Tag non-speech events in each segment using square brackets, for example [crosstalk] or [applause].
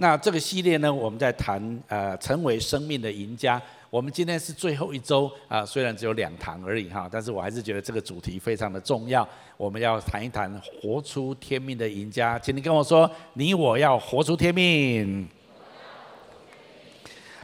那这个系列呢，我们在谈呃，成为生命的赢家。我们今天是最后一周啊、虽然只有两堂而已哈，但是我还是觉得这个主题非常的重要。我们要谈一谈活出天命的赢家，请你跟我说，你我要活出天命。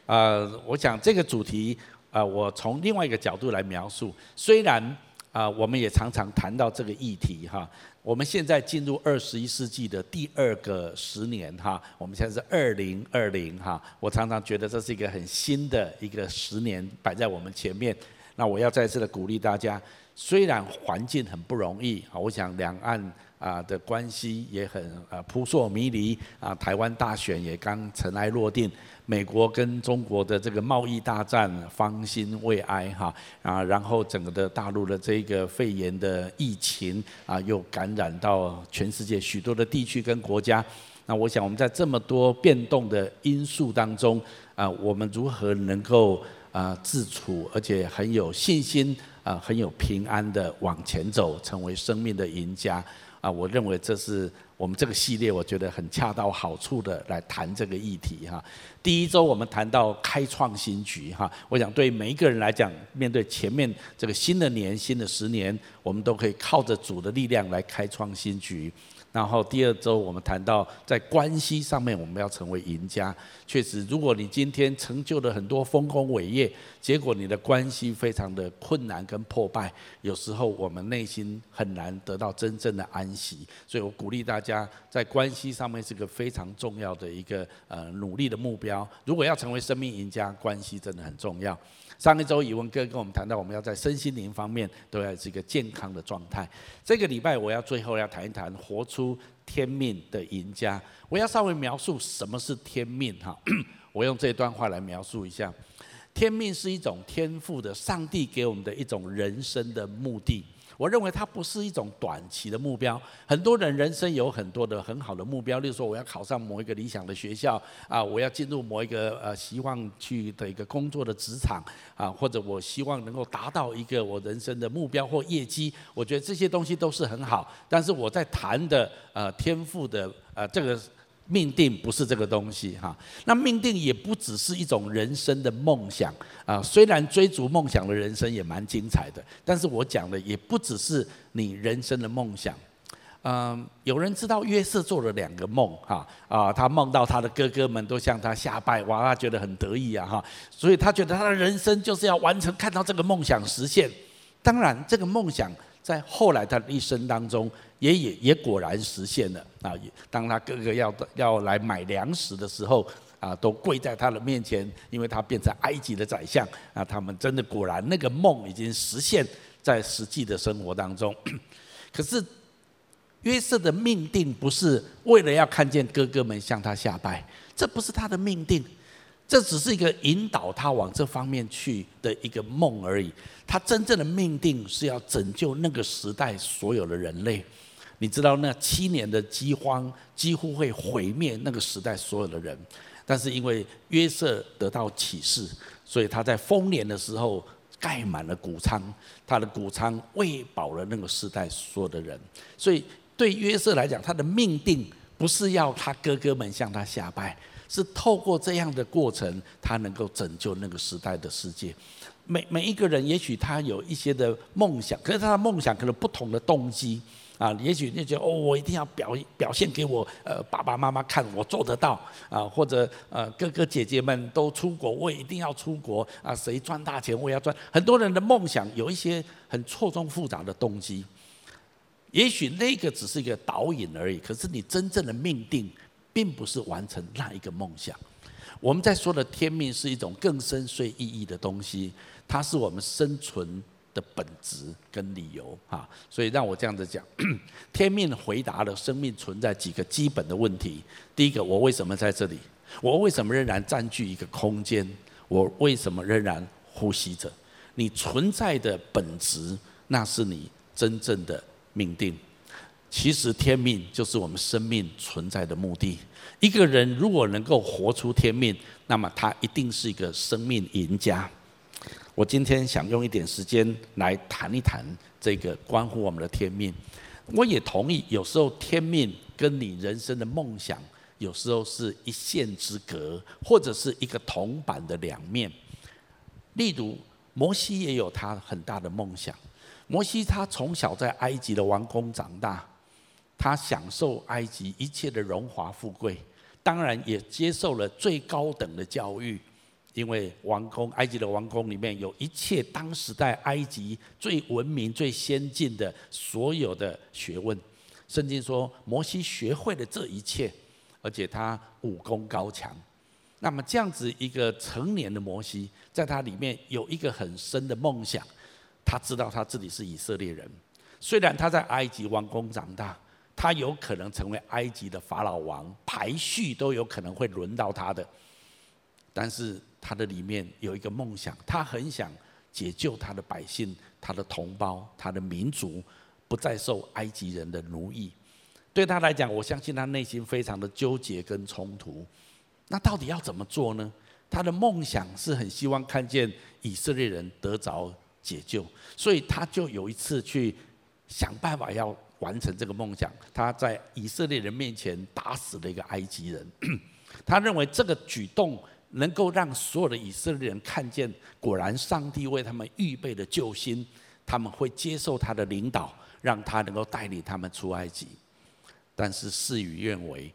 呃，我想这个主题啊、呃，我从另外一个角度来描述。虽然啊、我们也常常谈到这个议题哈。我们现在进入二十一世纪的第二个十年哈，我们现在是二零二零哈。我常常觉得这是一个很新的一个十年摆在我们前面。那我要再次的鼓励大家，虽然环境很不容易啊，我想两岸啊的关系也很啊扑朔迷离啊，台湾大选也刚尘埃落定。美国跟中国的这个贸易大战方兴未艾哈啊，然后整个的大陆的这个肺炎的疫情啊，又感染到全世界许多的地区跟国家。那我想我们在这么多变动的因素当中啊，我们如何能够啊自处，而且很有信心啊，很有平安的往前走，成为生命的赢家啊？我认为这是。我们这个系列我觉得很恰到好处的来谈这个议题哈。第一周我们谈到开创新局哈，我想对每一个人来讲，面对前面这个新的年、新的十年，我们都可以靠着主的力量来开创新局。然后第二周我们谈到在关系上面我们要成为赢家。确实，如果你今天成就了很多丰功伟业，结果你的关系非常的困难跟破败，有时候我们内心很难得到真正的安息。所以我鼓励大家在关系上面是个非常重要的一个呃努力的目标。如果要成为生命赢家，关系真的很重要。上一周宇文哥跟我们谈到，我们要在身心灵方面都要是一个健康的状态。这个礼拜我要最后要谈一谈活出天命的赢家。我要稍微描述什么是天命哈，[coughs] 我用这段话来描述一下：天命是一种天赋的上帝给我们的一种人生的目的。我认为它不是一种短期的目标。很多人人生有很多的很好的目标，例如说我要考上某一个理想的学校啊，我要进入某一个呃希望去的一个工作的职场啊，或者我希望能够达到一个我人生的目标或业绩。我觉得这些东西都是很好，但是我在谈的呃天赋的呃这个。命定不是这个东西哈，那命定也不只是一种人生的梦想啊。虽然追逐梦想的人生也蛮精彩的，但是我讲的也不只是你人生的梦想。嗯，有人知道约瑟做了两个梦哈啊，他梦到他的哥哥们都向他下拜，哇，他觉得很得意啊哈，所以他觉得他的人生就是要完成，看到这个梦想实现。当然，这个梦想在后来他的一生当中。也也也果然实现了啊！当他哥哥要要来买粮食的时候啊，都跪在他的面前，因为他变成埃及的宰相啊。他们真的果然那个梦已经实现，在实际的生活当中。[clears throat] 可是约瑟的命定不是为了要看见哥哥们向他下拜，这不是他的命定，这只是一个引导他往这方面去的一个梦而已。他真正的命定是要拯救那个时代所有的人类。你知道那七年的饥荒几乎会毁灭那个时代所有的人，但是因为约瑟得到启示，所以他在丰年的时候盖满了谷仓，他的谷仓喂饱了那个时代所有的人。所以对约瑟来讲，他的命定不是要他哥哥们向他下拜，是透过这样的过程，他能够拯救那个时代的世界。每每一个人，也许他有一些的梦想，可是他的梦想可能不同的动机。啊，也许你觉得哦，我一定要表表现给我呃爸爸妈妈看，我做得到啊，或者呃哥哥姐姐们都出国，我也一定要出国啊，谁赚大钱我也要赚。很多人的梦想有一些很错综复杂的动机，也许那个只是一个导引而已。可是你真正的命定，并不是完成那一个梦想。我们在说的天命是一种更深邃意义的东西，它是我们生存的本质跟理由啊，所以让我这样子讲，[clears throat] 天命回答了生命存在几个基本的问题。第一个，我为什么在这里？我为什么仍然占据一个空间？我为什么仍然呼吸着？你存在的本质，那是你真正的命定。其实天命就是我们生命存在的目的。一个人如果能够活出天命，那么他一定是一个生命赢家。我今天想用一点时间来谈一谈这个关乎我们的天命。我也同意，有时候天命跟你人生的梦想有时候是一线之隔，或者是一个铜板的两面。例如，摩西也有他很大的梦想。摩西他从小在埃及的王宫长大，他享受埃及一切的荣华富贵，当然也接受了最高等的教育，因为王宫埃及的王宫里面有一切当时代埃及最文明、最先进的所有的学问。圣经说，摩西学会了这一切，而且他武功高强。那么这样子一个成年的摩西，在他里面有一个很深的梦想。他知道他自己是以色列人，虽然他在埃及王宫长大，他有可能成为埃及的法老王，排序都有可能会轮到他的。但是他的里面有一个梦想，他很想解救他的百姓、他的同胞、他的民族，不再受埃及人的奴役。对他来讲，我相信他内心非常的纠结跟冲突。那到底要怎么做呢？他的梦想是很希望看见以色列人得着解救，所以他就有一次去想办法要 [laughs] 完成这个梦想。他在以色列人面前打死了一个埃及人，[clears throat] 他认为这个举动能够让所有的以色列人看见，果然上帝为他们预备的救星，他们会接受他的领导，让他能够带领他们出埃及。但是事与愿违，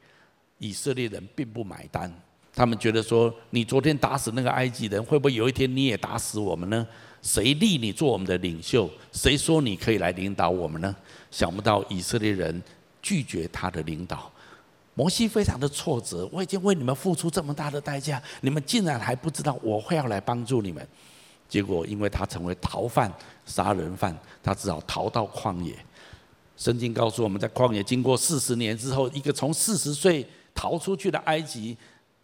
以色列人并不买单，他们觉得说：你昨天打死那个埃及人，会不会有一天你也打死我们呢？谁立你做我们的领袖？谁说你可以来领导我们呢？想不到以色列人拒绝他的领导，摩西非常的挫折。我已经为你们付出这么大的代价，你们竟然还不知道我会要来帮助你们。结果因为他成为逃犯、杀人犯，他只好逃到旷野。圣经告诉我们在旷野经过四十年之后，一个从四十岁逃出去的埃及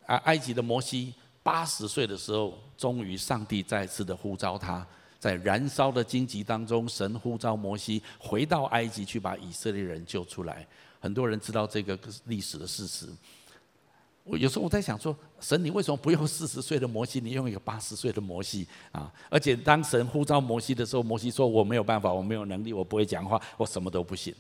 啊，埃及的摩西。八十岁的时候，终于上帝再次的呼召他，在燃烧的荆棘当中，神呼召摩西回到埃及去把以色列人救出来。很多人知道这个历史的事实。我有时候我在想说，神你为什么不用四十岁的摩西，你用一个八十岁的摩西啊？而且当神呼召摩西的时候，摩西说我没有办法，我没有能力，我不会讲话，我什么都不行。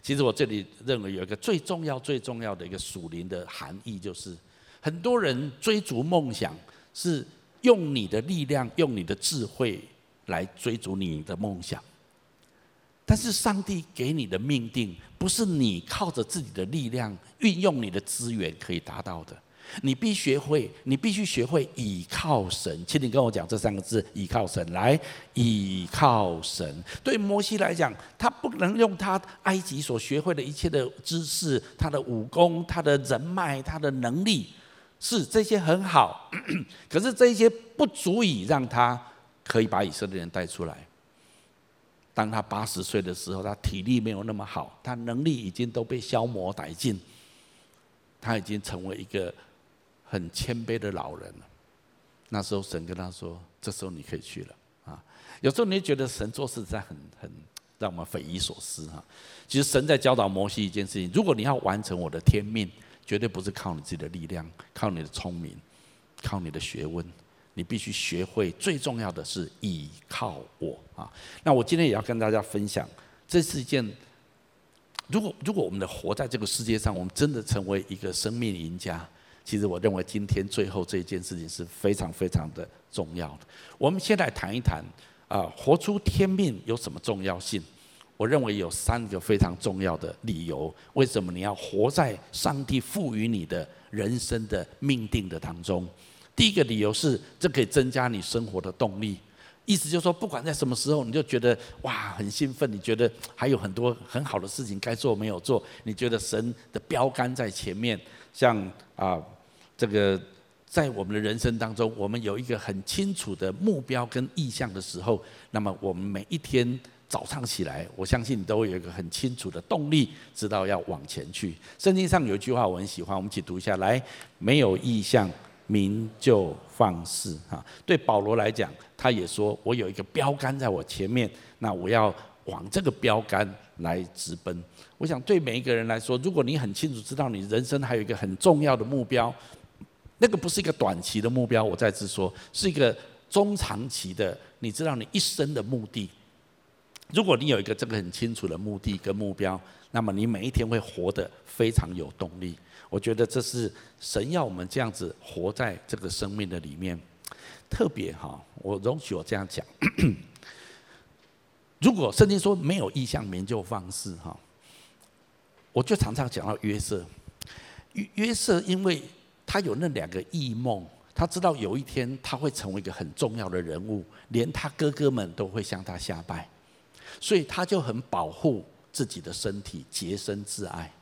其实我这里认为有一个最重要、最重要的一个属灵的含义，就是。很多人追逐梦想，是用你的力量、用你的智慧来追逐你的梦想。但是上帝给你的命定，不是你靠着自己的力量、运用你的资源可以达到的。你必学会，你必须学会倚靠神。请你跟我讲这三个字：倚靠神。来，倚靠神。对摩西来讲，他不能用他埃及所学会的一切的知识、他的武功、他的人脉、他的能力。是这些很好，[clears throat] 可是这些不足以让他可以把以色列人带出来。当他八十岁的时候，他体力没有那么好，他能力已经都被消磨殆尽，他已经成为一个很谦卑的老人了。那时候神跟他说：“这时候你可以去了。”啊，有时候你觉得神做事在很很让我们匪夷所思哈。其实神在教导摩西一件事情：如果你要完成我的天命。绝对不是靠你自己的力量，靠你的聪明，靠你的学问，你必须学会最重要的是倚靠我啊！那我今天也要跟大家分享，这是一件，如果如果我们的活在这个世界上，我们真的成为一个生命赢家，其实我认为今天最后这一件事情是非常非常的重要的。我们先来谈一谈啊，活出天命有什么重要性？我认为有三个非常重要的理由，为什么你要活在上帝赋予你的人生的命定的当中？第一个理由是，这可以增加你生活的动力。意思就是说，不管在什么时候，你就觉得哇很兴奋，你觉得还有很多很好的事情该做没有做，你觉得神的标杆在前面。像啊，这个在我们的人生当中，我们有一个很清楚的目标跟意向的时候，那么我们每一天。早上起来，我相信你都会有一个很清楚的动力，知道要往前去。圣经上有一句话我很喜欢，我们一起读一下来：没有意向，民就放肆。哈，对保罗来讲，他也说我有一个标杆在我前面，那我要往这个标杆来直奔。我想对每一个人来说，如果你很清楚知道你人生还有一个很重要的目标，那个不是一个短期的目标，我再次说，是一个中长期的，你知道你一生的目的。如果你有一个这个很清楚的目的跟目标，那么你每一天会活得非常有动力。我觉得这是神要我们这样子活在这个生命的里面。特别哈，我容许我这样讲。[clears throat] 如果圣经说没有异象，民就放肆哈，我就常常讲到约瑟。约约瑟因为他有那两个异梦，他知道有一天他会成为一个很重要的人物，连他哥哥们都会向他下拜，所以他就很保护自己的身体，洁身自爱。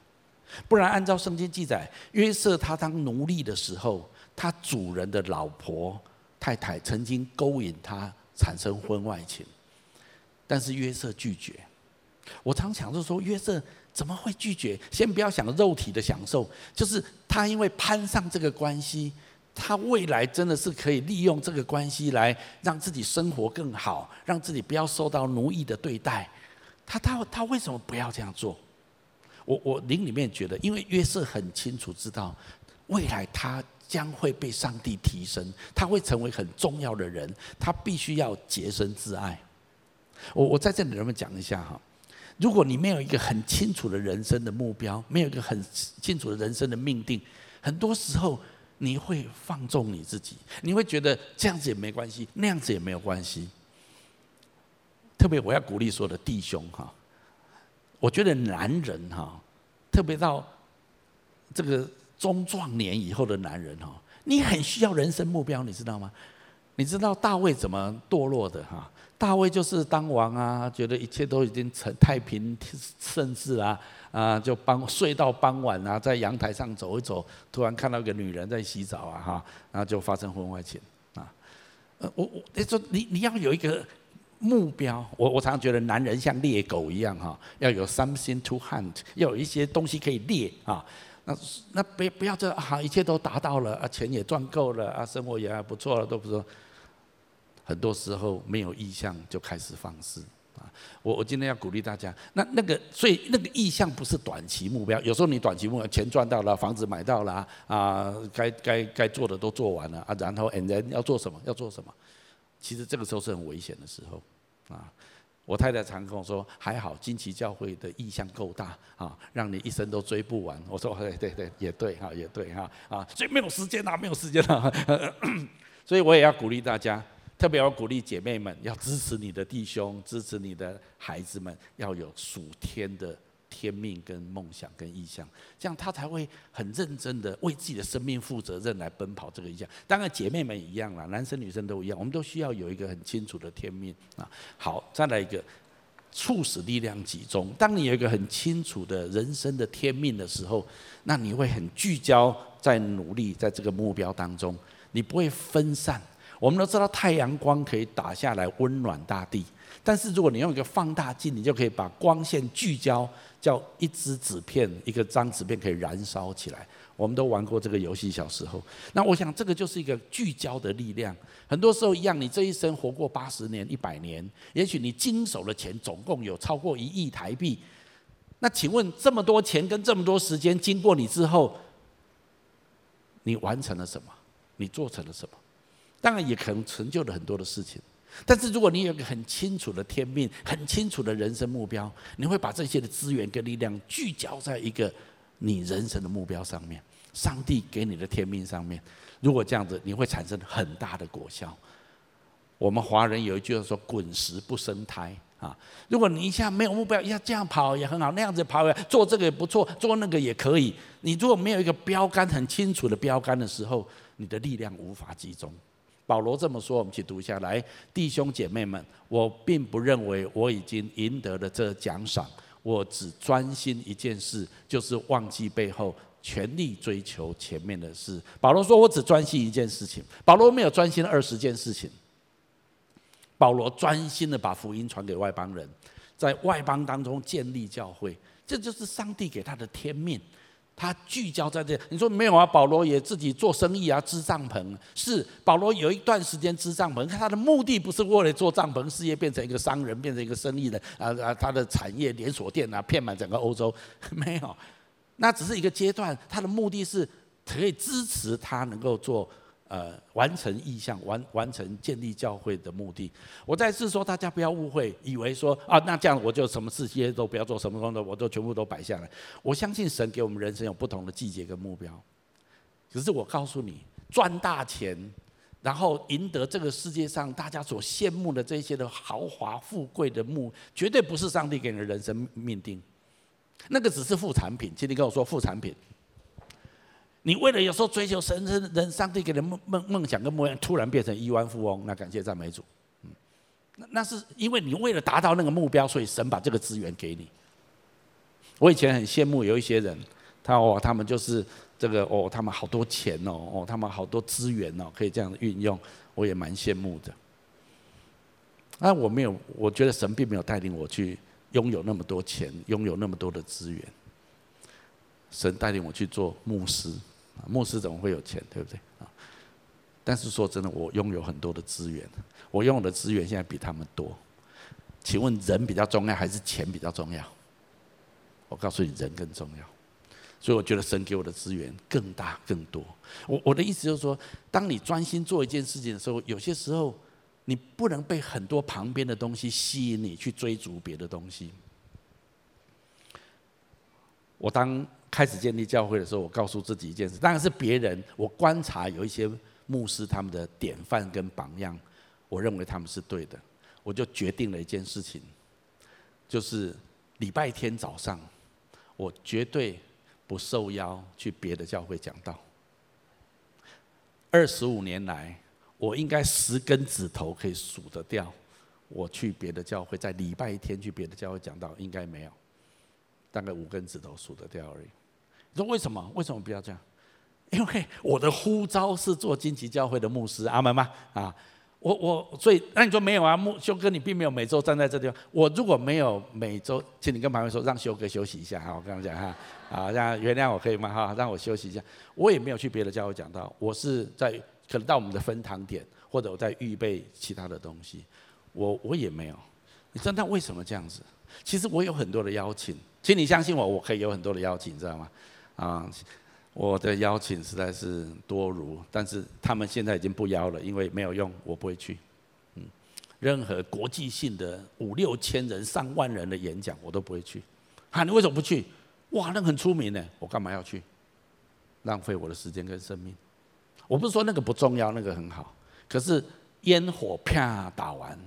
不然，按照圣经记载，约瑟他当奴隶的时候，他主人的老婆。太太曾经勾引他产生婚外情，但是约瑟拒绝。我常想着说，约瑟怎么会拒绝？先不要想肉体的享受，就是他因为攀上这个关系，他未来真的是可以利用这个关系来让自己生活更好，让自己不要受到奴役的对待。他他他为什么不要这样做？我我灵里面觉得，因为约瑟很清楚知道未来他。将会被上帝提升，他会成为很重要的人，他必须要洁身自爱。我我在这里能不能讲一下哈？如果你没有一个很清楚的人生的目标，没有一个很清楚的人生的命定，很多时候你会放纵你自己，你会觉得这样子也没关系，那样子也没有关系。特别我要鼓励所有的弟兄哈，我觉得男人哈，特别到这个。中壮年以后的男人哈，你很需要人生目标，你知道吗？你知道大卫怎么堕落的哈？大卫就是当王啊，觉得一切都已经成太平盛世啊，啊，就傍睡到傍晚啊，在阳台上走一走，突然看到一个女人在洗澡啊哈，然后就发生婚外情啊。呃，我我你说你你要有一个目标，我我常常觉得男人像猎狗一样哈，要有 something to hunt，要有一些东西可以猎啊。那那不不要这好，一切都达到了啊，钱也赚够了啊，生活也还不错了，都不错。很多时候没有意向就开始放肆啊！我我今天要鼓励大家，那那个所以那个意向不是短期目标，有时候你短期目标钱赚到了，房子买到了啊，该该该做的都做完了啊，然后 and then 要做什么？要做什么？其实这个时候是很危险的时候啊。我太太常跟我说：“还好，金奇教会的意向够大啊，让你一生都追不完。”我说：“ [laughs] 对对对，也对哈，也对哈啊，所以没有时间呐，没有时间了。[coughs] 所以我也要鼓励大家，特别要鼓励姐妹们，要支持你的弟兄，支持你的孩子们，要有属天的。”天命跟梦想跟意向，这样他才会很认真的为自己的生命负责任来奔跑这个意向。当然姐妹们一样啦，男生女生都一样，我们都需要有一个很清楚的天命啊。好，再来一个，促使力量集中。当你有一个很清楚的人生的天命的时候，那你会很聚焦在努力在这个目标当中，你不会分散。我们都知道太阳光可以打下来温暖大地，但是如果你用一个放大镜，你就可以把光线聚焦。叫一支纸片，一个张纸片可以燃烧起来。我们都玩过这个游戏，小时候。那我想，这个就是一个聚焦的力量。很多时候一样，你这一生活过八十年、一百年，也许你经手的钱总共有超过一亿台币。那请问，这么多钱跟这么多时间经过你之后，你完成了什么？你做成了什么？当然，也可能成就了很多的事情。但是，如果你有一个很清楚的天命，很清楚的人生目标，你会把这些的资源跟力量聚焦在一个你人生的目标上面，上帝给你的天命上面。如果这样子，你会产生很大的果效。我们华人有一句话说：“滚石不生苔。”啊，如果你一下没有目标，一下这样跑也很好，那样子跑，做这个也不错，做那个也可以。你如果没有一个标杆很清楚的标杆的时候，你的力量无法集中。保罗这么说，我们一起读下来，弟兄姐妹们，我并不认为我已经赢得了这奖赏，我只专心一件事，就是忘记背后，全力追求前面的事。保罗说，我只专心一件事情。保罗没有专心二十件事情，保罗专心的把福音传给外邦人，在外邦当中建立教会，这就是上帝给他的天命。他聚焦在这，你说没有啊？保罗也自己做生意啊，支帐篷。是保罗有一段时间支帐篷，他的目的不是为了做帐篷事业，变成一个商人，变成一个生意人啊啊！他的产业连锁店啊，骗满整个欧洲，[laughs] 没有，那只是一个阶段。他的目的是可以支持他能够做呃完成意向，完完成建立教会的目的。我再次说，大家不要误会，以为说啊，那这样我就什么事情都不要做，什么工作我都全部都摆下来。我相信神给我们人生有不同的季节跟目标。可是我告诉你，赚大钱，然后赢得这个世界上大家所羡慕的这些的豪华富贵的目，绝对不是上帝给你的人生命定。那个只是副产品，请你跟我说副产品。你为了有时候追求神人人上帝给的梦梦梦想跟目标，突然变成亿万富翁，那感谢赞美主。嗯，那那是因为你为了达到那个目标，所以神把这个资源给你。我以前很羡慕有一些人，他哦，他们就是这个哦，他们好多钱哦，哦，他们好多资源哦，可以这样运用，我也蛮羡慕的。那我没有，我觉得神并没有带领我去。拥有那么多钱，拥有那么多的资源，神带领我去做牧师，牧师怎么会有钱，对不对？啊，但是说真的，我拥有很多的资源，我拥有的资源现在比他们多。请问人比较重要还是钱比较重要？我告诉你，人更重要。所以我觉得神给我的资源更大更多。我我的意思就是说，当你专心做一件事情的时候，有些时候。你不能被很多旁边的东西吸引你去追逐别的东西。我当开始建立教会的时候，我告诉自己一件事，当然是别人。我观察有一些牧师他们的典范跟榜样，我认为他们是对的，我就决定了一件事情，就是礼拜天早上，我绝对不受邀去别的教会讲道。二十五年来。我应该十根指头可以数得掉，我去别的教会，在礼拜天去别的教会讲道，应该没有，大概五根指头数得掉而已。你说为什么？为什么不要这样？因为我的呼召是做荆棘教会的牧师，阿门吗？啊，我我所以那你说没有啊？牧修哥，你并没有每周站在这地方。我如果没有每周，请你跟旁边说，让修哥休息一下哈。我跟他讲哈，啊，让原谅我可以吗？哈，让我休息一下。我也没有去别的教会讲道，我是在。可能到我们的分堂点，或者我在预备其他的东西，我我也没有。你知道为什么这样子？其实我有很多的邀请，请你相信我，我可以有很多的邀请，知道吗？啊，我的邀请实在是多如，但是他们现在已经不邀了，因为没有用，我不会去。嗯，任何国际性的五六千人、上万人的演讲，我都不会去。啊，你为什么不去？哇，那很出名呢，我干嘛要去？浪费我的时间跟生命。我不是说那个不重要，那个很好。可是烟火啪打完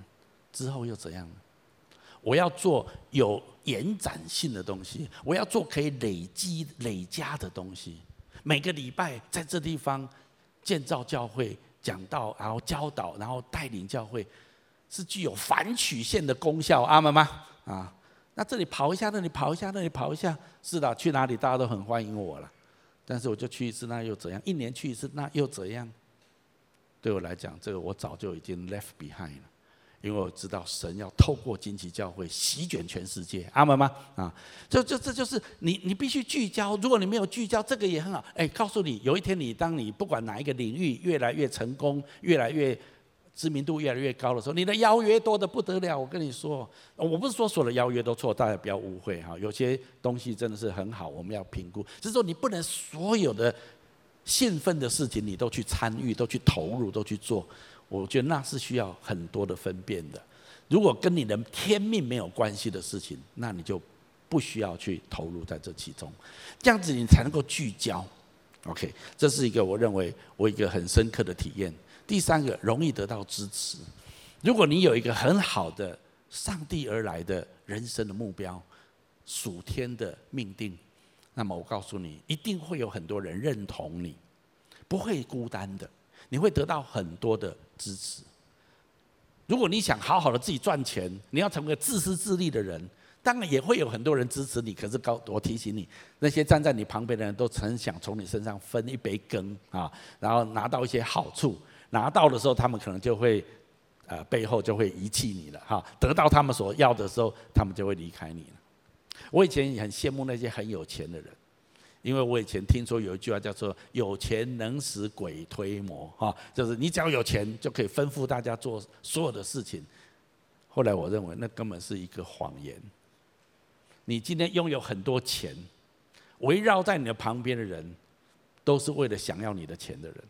之后又怎样呢？我要做有延展性的东西，我要做可以累积、累加的东西。每个礼拜在这地方建造教会、讲道，然后教导，然后带领教会，是具有反曲线的功效。阿门吗？啊，那这里跑一下，那里跑一下，那里跑一下，是的，去哪里大家都很欢迎我了。但是我就去一次，那又怎样？一年去一次，那又怎样？对我来讲，这个我早就已经 left behind 了，因为我知道神要透过惊奇教会席卷全世界，阿门吗？啊，就就这就是你你必须聚焦。如果你没有聚焦，这个也很好。哎，告诉你，有一天你当你不管哪一个领域越来越成功，越来越。知名度越来越高的时候，你的邀约多得不得了。我跟你说，我不是说所有的邀约都错，大家不要误会哈。有些东西真的是很好，我们要评估。只是说你不能所有的兴奋的事情你都去参与、都去投入、都去做。我觉得那是需要很多的分辨的。如果跟你的天命没有关系的事情，那你就不需要去投入在这其中。这样子你才能够聚焦。OK，这是一个我认为我一个很深刻的体验。第三个容易得到支持。如果你有一个很好的上帝而来的人生的目标，属天的命定，那么我告诉你，一定会有很多人认同你，不会孤单的，你会得到很多的支持。如果你想好好的自己赚钱，你要成为自私自利的人，当然也会有很多人支持你。可是高，我提醒你，那些站在你旁边的人都曾想从你身上分一杯羹啊，然后拿到一些好处。拿到的时候，他们可能就会，呃，背后就会遗弃你了哈。得到他们所要的时候，他们就会离开你了。我以前也很羡慕那些很有钱的人，因为我以前听说有一句话叫做“有钱能使鬼推磨”哈，就是你只要有钱就可以吩咐大家做所有的事情。后来我认为那根本是一个谎言。你今天拥有很多钱，围绕在你的旁边的人，都是为了想要你的钱的人。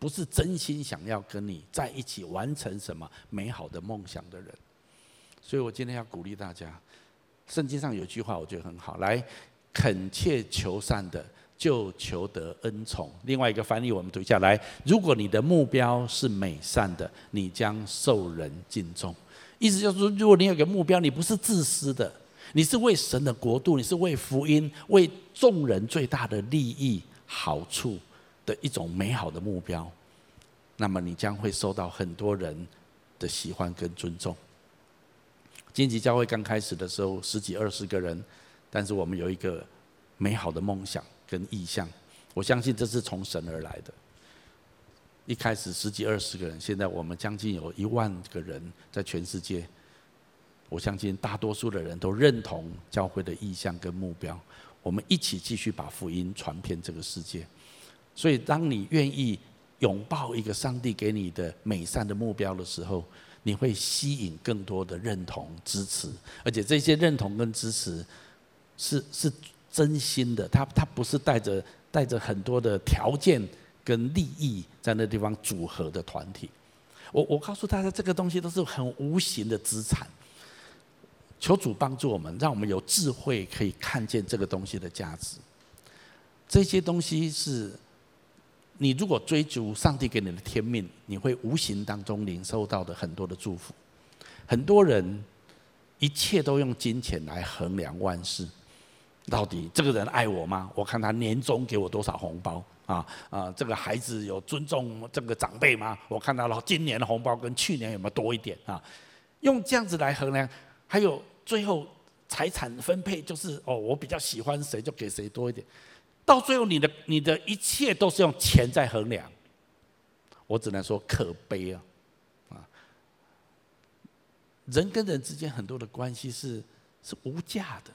不是真心想要跟你在一起完成什么美好的梦想的人。所以我今天要鼓励大家，圣经上有句话我觉得很好，来恳切求善的，就求得恩宠。另外一个翻译我们读下来，如果你的目标是美善的，你将受人敬重。意思就是，如果你有个目标，你不是自私的，你是为神的国度，你是为福音、为众人最大的利益好处的一种美好的目标，那么你将会受到很多人的喜欢跟尊重。荆棘教会刚开始的时候，十几二十个人，但是我们有一个美好的梦想跟意向，我相信这是从神而来的。一开始十几二十个人，现在我们将近有一万个人在全世界。我相信大多数的人都认同教会的意向跟目标，我们一起继续把福音传遍这个世界。所以，当你愿意拥抱一个上帝给你的美善的目标的时候，你会吸引更多的认同、支持，而且这些认同跟支持是是真心的，他他不是带着带着很多的条件。跟利益在那地方组合的团体，我我告诉大家，这个东西都是很无形的资产。求主帮助我们，让我们有智慧可以看见这个东西的价值。这些东西是，你如果追逐上帝给你的天命，你会无形当中领受到的很多的祝福。很多人一切都用金钱来衡量万事，到底这个人爱我吗？我看他年终给我多少红包。啊啊！这个孩子有尊重这个长辈吗？我看到了今年的红包跟去年有没有多一点啊？用这样子来衡量，还有最后财产分配就是哦，我比较喜欢谁就给谁多一点。到最后，你的你的一切都是用钱在衡量，我只能说可悲啊！啊，人跟人之间很多的关系是是无价的。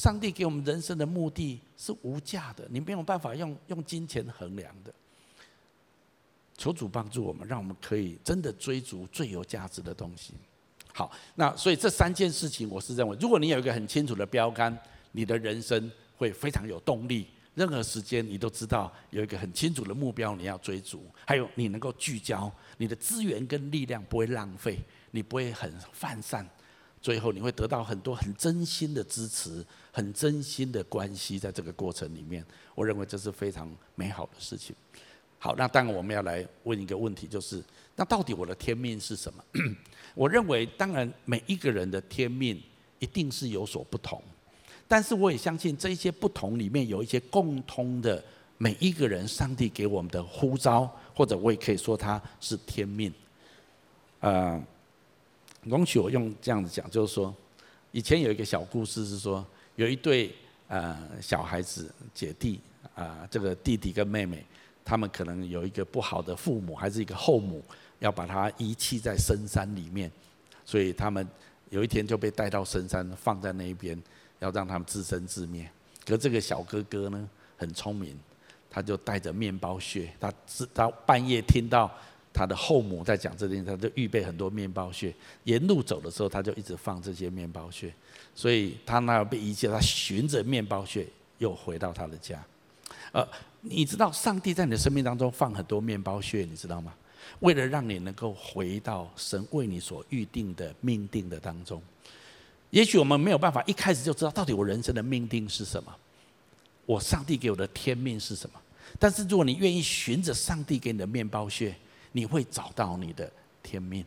上帝给我们人生的目的是无价的，你没有办法用用金钱衡量的。求主帮助我们，让我们可以真的追逐最有价值的东西。好，那所以这三件事情，我是认为，如果你有一个很清楚的标杆，你的人生会非常有动力。任何时间，你都知道有一个很清楚的目标你要追逐，还有你能够聚焦，你的资源跟力量不会浪费，你不会很泛散。最后你会得到很多很真心的支持，很真心的关系，在这个过程里面，我认为这是非常美好的事情。好，那当然我们要来问一个问题，就是那到底我的天命是什么？[coughs] 我认为，当然每一个人的天命一定是有所不同，但是我也相信这一些不同里面有一些共通的，每一个人上帝给我们的呼召，或者我也可以说它是天命，呃。容许我用这样子讲，就是说，以前有一个小故事是说，有一对呃小孩子姐弟啊，这个弟弟跟妹妹，他们可能有一个不好的父母，还是一个后母，要把他遗弃在深山里面，所以他们有一天就被带到深山，放在那一边，要让他们自生自灭。可这个小哥哥呢，很聪明，他就带着面包屑，他是他半夜听到。他的后母在讲这件事，他就预备很多面包屑。沿路走的时候，他就一直放这些面包屑。所以他那被遗弃，他循着面包屑又回到他的家。呃，你知道上帝在你的生命当中放很多面包屑，你知道吗？为了让你能够回到神为你所预定的命定的当中。也许我们没有办法一开始就知道到底我人生的命定是什么，我上帝给我的天命是什么。但是如果你愿意循着上帝给你的面包屑，你会找到你的天命。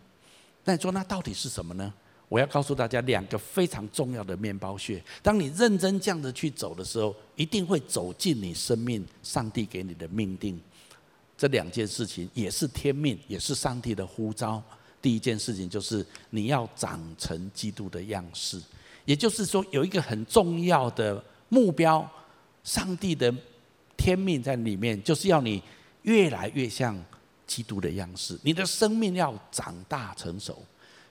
那你说那到底是什么呢？我要告诉大家两个非常重要的面包屑。当你认真这样子去走的时候，一定会走进你生命上帝给你的命定。这两件事情也是天命，也是上帝的呼召。第一件事情就是你要长成基督的样式，也就是说有一个很重要的目标，上帝的天命在里面，就是要你越来越像。基督的样式，你的生命要长大成熟。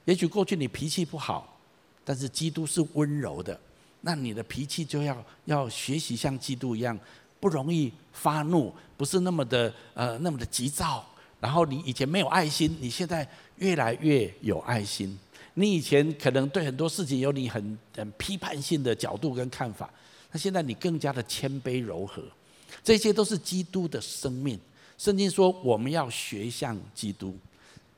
也许过去你脾气不好，但是基督是温柔的，那你的脾气就要要学习像基督一样，不容易发怒，不是那么的呃那么的急躁。然后你以前没有爱心，你现在越来越有爱心。你以前可能对很多事情有你很很批判性的角度跟看法，那现在你更加的谦卑柔和，这些都是基督的生命。圣经说我们要学像基督。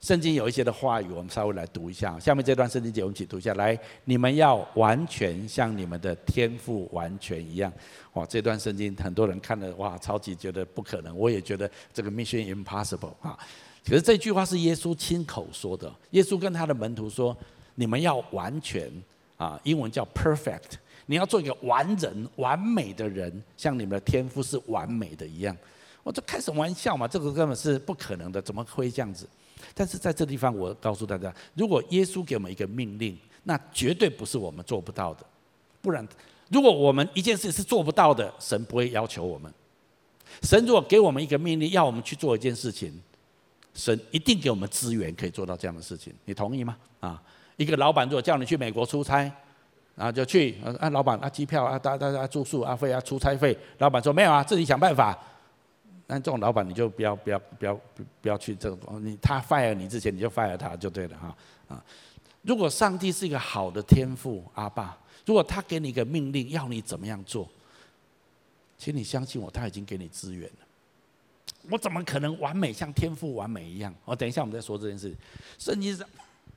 圣经有一些的话语，我们稍微来读一下。下面这段圣经节，我们一起读一下。来，你们要完全像你们的天赋完全一样。哇，这段圣经很多人看了，哇，超级觉得不可能。我也觉得这个 Mission Impossible 啊。可是这句话是耶稣亲口说的。耶稣跟他的门徒说：“你们要完全啊，英文叫 perfect。你要做一个完人、完美的人，像你们的天赋是完美的一样。”我这开什么玩笑嘛？这个根本是不可能的，怎么会这样子？但是在这地方，我告诉大家，如果耶稣给我们一个命令，那绝对不是我们做不到的。不然，如果我们一件事是做不到的，神不会要求我们。神如果给我们一个命令，要我们去做一件事情，神一定给我们资源可以做到这样的事情。你同意吗？啊，一个老板如果叫你去美国出差，然后就去，啊，老板啊，机票啊，大大家住宿啊，费啊，出差费，老板说没有啊，自己想办法。那这种老板你就不要不要不要不要去这种，你他 fire 你之前你就 fire 他就对了哈啊！如果上帝是一个好的天父阿爸，如果他给你一个命令要你怎么样做，请你相信我，他已经给你资源了。我怎么可能完美像天父完美一样？我等一下我们再说这件事。圣经上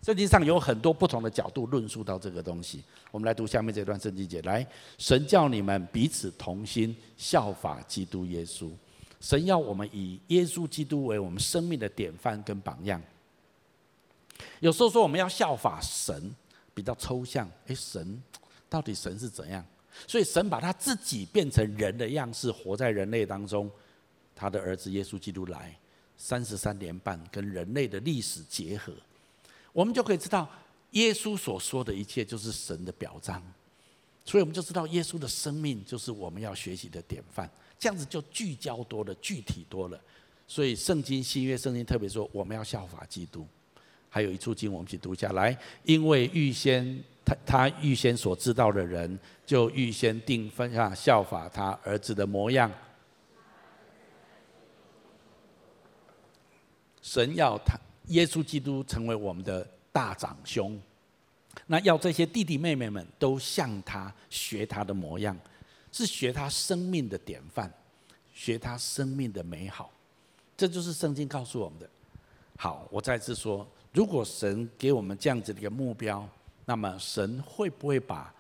圣经上有很多不同的角度论述到这个东西。我们来读下面这段圣经节，来，神叫你们彼此同心，效法基督耶稣。神要我们以耶稣基督为我们生命的典范跟榜样。有时候说我们要效法神，比较抽象。诶，神到底神是怎样？所以神把他自己变成人的样式，活在人类当中。他的儿子耶稣基督来三十三年半，跟人类的历史结合，我们就可以知道耶稣所说的一切就是神的表彰。所以我们就知道耶稣的生命就是我们要学习的典范。这样子就聚焦多了，具体多了。所以圣经新约圣经特别说，我们要效法基督。还有一处经，我们一起读一下来。因为预先他他预先所知道的人，就预先定分下效法他儿子的模样。神要他耶稣基督成为我们的大长兄，那要这些弟弟妹妹们都像他学他的模样。是学他生命的典范，学他生命的美好，这就是圣经告诉我们的。好，我再次说，如果神给我们这样子的一个目标，那么神会不会把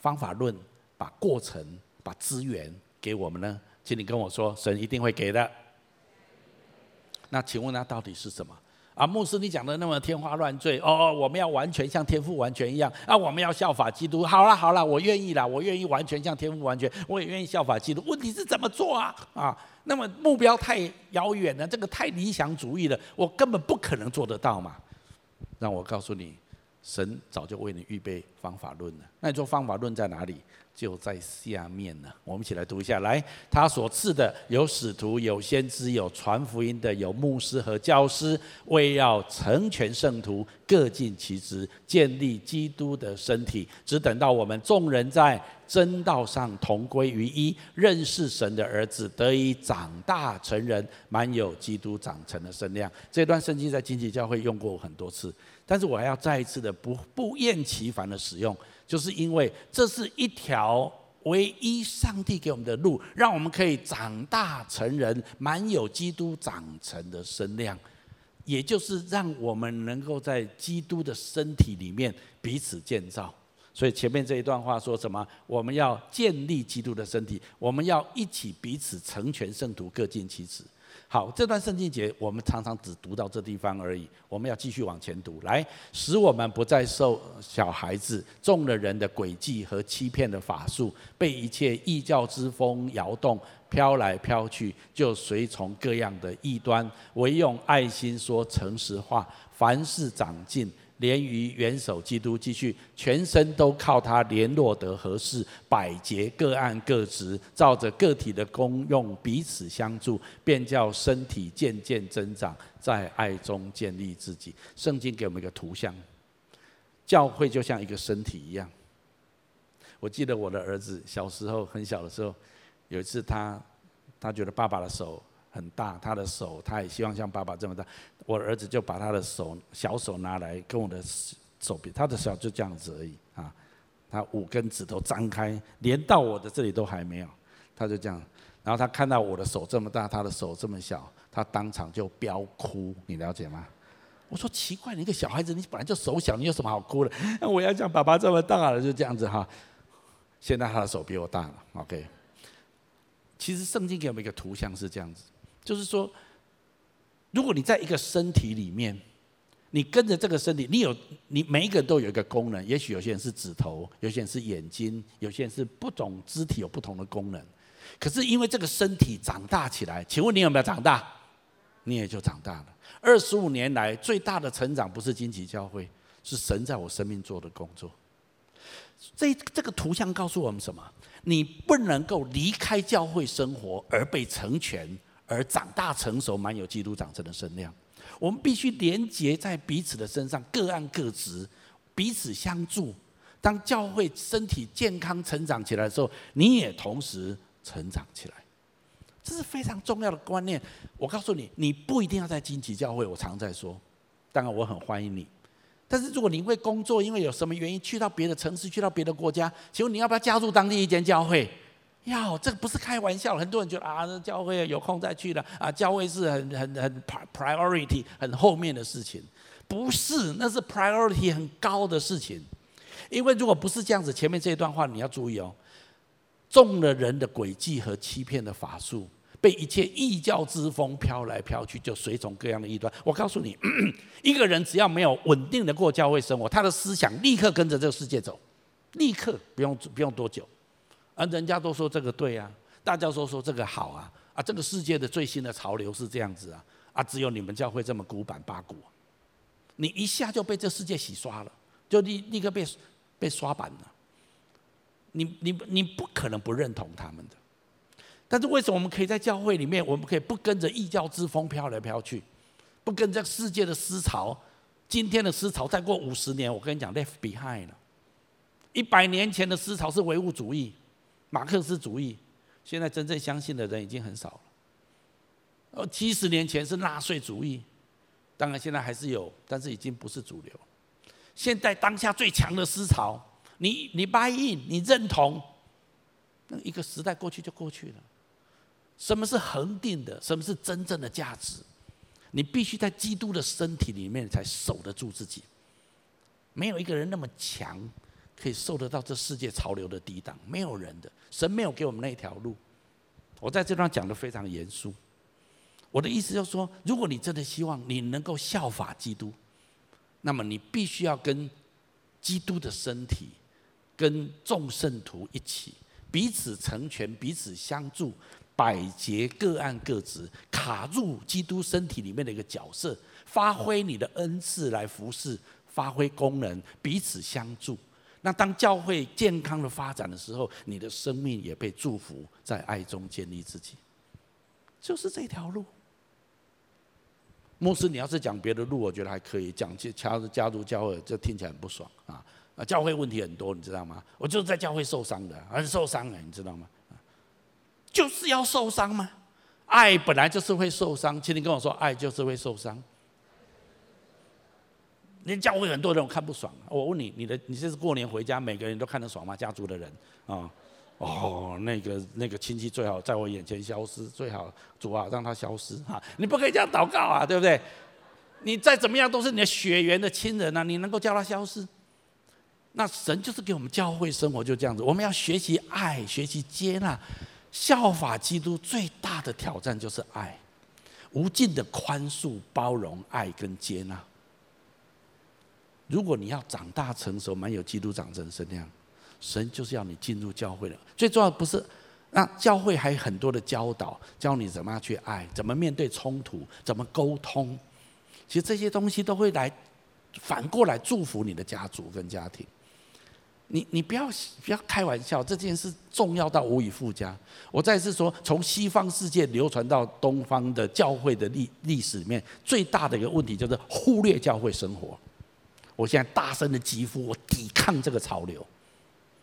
方法论、把过程、把资源给我们呢？请你跟我说，神一定会给的。那请问他到底是什么？啊，牧师，你讲的那么天花乱坠哦，我们要完全像天父完全一样啊，我们要效法基督。好了好了，我愿意啦，我愿意完全像天父完全，我也愿意效法基督。问题是怎么做啊？啊，那么目标太遥远了，这个太理想主义了，我根本不可能做得到嘛。让我告诉你，神早就为你预备方法论了。那你说方法论在哪里？就在下面呢，我们一起来读一下。来，他所赐的有使徒，有先知，有传福音的，有牧师和教师，为要成全圣徒，各尽其职，建立基督的身体。只等到我们众人在真道上同归于一，认识神的儿子，得以长大成人，满有基督长成的身量。这段圣经在经济教会用过很多次，但是我还要再一次的不不厌其烦的使用。就是因为这是一条唯一上帝给我们的路，让我们可以长大成人，满有基督长成的身量，也就是让我们能够在基督的身体里面彼此建造。所以前面这一段话说什么？我们要建立基督的身体，我们要一起彼此成全圣徒，各尽其职。好，这段圣经节我们常常只读到这地方而已。我们要继续往前读，来使我们不再受小孩子中了人的诡计和欺骗的法术，被一切异教之风摇动，飘来飘去，就随从各样的异端，唯用爱心说诚实话，凡事长进。连于元首基督继续，全身都靠他联络得合适，百节各按各职，照着个体的功用彼此相助，便叫身体渐渐增长，在爱中建立自己。圣经给我们一个图像，教会就像一个身体一样。我记得我的儿子小时候很小的时候，有一次他他觉得爸爸的手很大，他的手他也希望像爸爸这么大。我儿子就把他的手小手拿来跟我的手比，他的手就这样子而已啊，他五根指头张开，连到我的这里都还没有，他就这样。然后他看到我的手这么大，他的手这么小，他当场就飙哭，你了解吗？我说奇怪，你一个小孩子，你本来就手小，你有什么好哭的？我要像爸爸这么大了，就这样子哈。现在他的手比我大了，OK。其实圣经给我们一个图像是这样子，就是说，如果你在一个身体里面，你跟着这个身体，你有你每一个都有一个功能，也许有些人是指头，有些人是眼睛，有些人是不同肢体有不同的功能。可是因为这个身体长大起来，请问你有没有长大？你也就长大了。二十五年来最大的成长不是荆棘教会，是神在我生命做的工作。这这个图像告诉我们什么？你不能够离开教会生活而被成全，而长大成熟，满有基督长成的身量。我们必须连结在彼此的身上，各按各职，彼此相助。当教会身体健康成长起来的时候，你也同时成长起来。这是非常重要的观念。我告诉你，你不一定要在荆棘教会。我常在说，当然我很欢迎你。但是如果你因为工作，因为有什么原因去到别的城市，去到别的国家，请问你要不要加入当地一间教会？要，这个不是开玩笑。很多人觉得啊，那教会有空再去了啊，教会是很很很 priority 很后面的事情，不是，那是 priority 很高的事情。因为如果不是这样子，前面这一段话你要注意哦，中了人的诡计和欺骗的法术。被一切异教之风飘来飘去，就随从各样的异端。我告诉你，[clears throat] 一个人只要没有稳定的过教会生活，他的思想立刻跟着这个世界走，立刻不用不用多久。啊，人家都说这个对啊，大家都说这个好啊，啊，这个世界的最新的潮流是这样子啊，啊，只有你们教会这么古板八股，你一下就被这世界洗刷了，就立立刻被被刷板了。你你你不可能不认同他们的。但是为什么我们可以在教会里面，我们可以不跟着异教之风飘来飘去，不跟着世界的思潮？今天的思潮再过五十年，我跟你讲，left behind 了。一百年前的思潮是唯物主义、马克思主义，现在真正相信的人已经很少了。呃，七十年前是纳粹主义，当然现在还是有，但是已经不是主流。现在当下最强的思潮，你你 buy in，你认同，那一个时代过去就过去了。什么是恒定的？什么是真正的价值？你必须在基督的身体里面才守得住自己。没有一个人那么强，可以受得到这世界潮流的抵挡。没有人的，神没有给我们那条路。我在这段讲得非常严肃。我的意思就是说，如果你真的希望你能够效法基督，那么你必须要跟基督的身体，跟众圣徒一起，彼此成全，彼此相助。百节各按各职，卡入基督身体里面的一个角色，发挥你的恩赐来服侍，发挥功能，彼此相助。那当教会健康的发展的时候，你的生命也被祝福，在爱中建立自己，就是这条路。牧师，你要是讲别的路，我觉得还可以讲，加入加入教会，这听起来很不爽啊！啊，教会问题很多，你知道吗？我就是在教会受伤的，很受伤的，你知道吗？就是要受伤吗？爱本来就是会受伤，请你跟我说，爱就是会受伤。连教会很多人我看不爽，我问你，你的你这是过年回家，每个人都看得爽吗？家族的人啊，哦，那个那个亲戚最好在我眼前消失，最好主啊让他消失哈，你不可以这样祷告啊，对不对？你再怎么样都是你的血缘的亲人啊，你能够叫他消失？那神就是给我们教会生活就这样子，我们要学习爱，学习接纳。效法基督最大的挑战就是爱，无尽的宽恕、包容、爱跟接纳。如果你要长大成熟，满有基督长成身量，神就是要你进入教会了。最重要的不是，那教会还有很多的教导，教你怎么样去爱，怎么面对冲突，怎么沟通。其实这些东西都会来反过来祝福你的家族跟家庭。你你不要不要开玩笑，这件事重要到无以复加。我再次说，从西方世界流传到东方的教会的历历史里面，最大的一个问题就是忽略教会生活。我现在大声的疾呼，我抵抗这个潮流。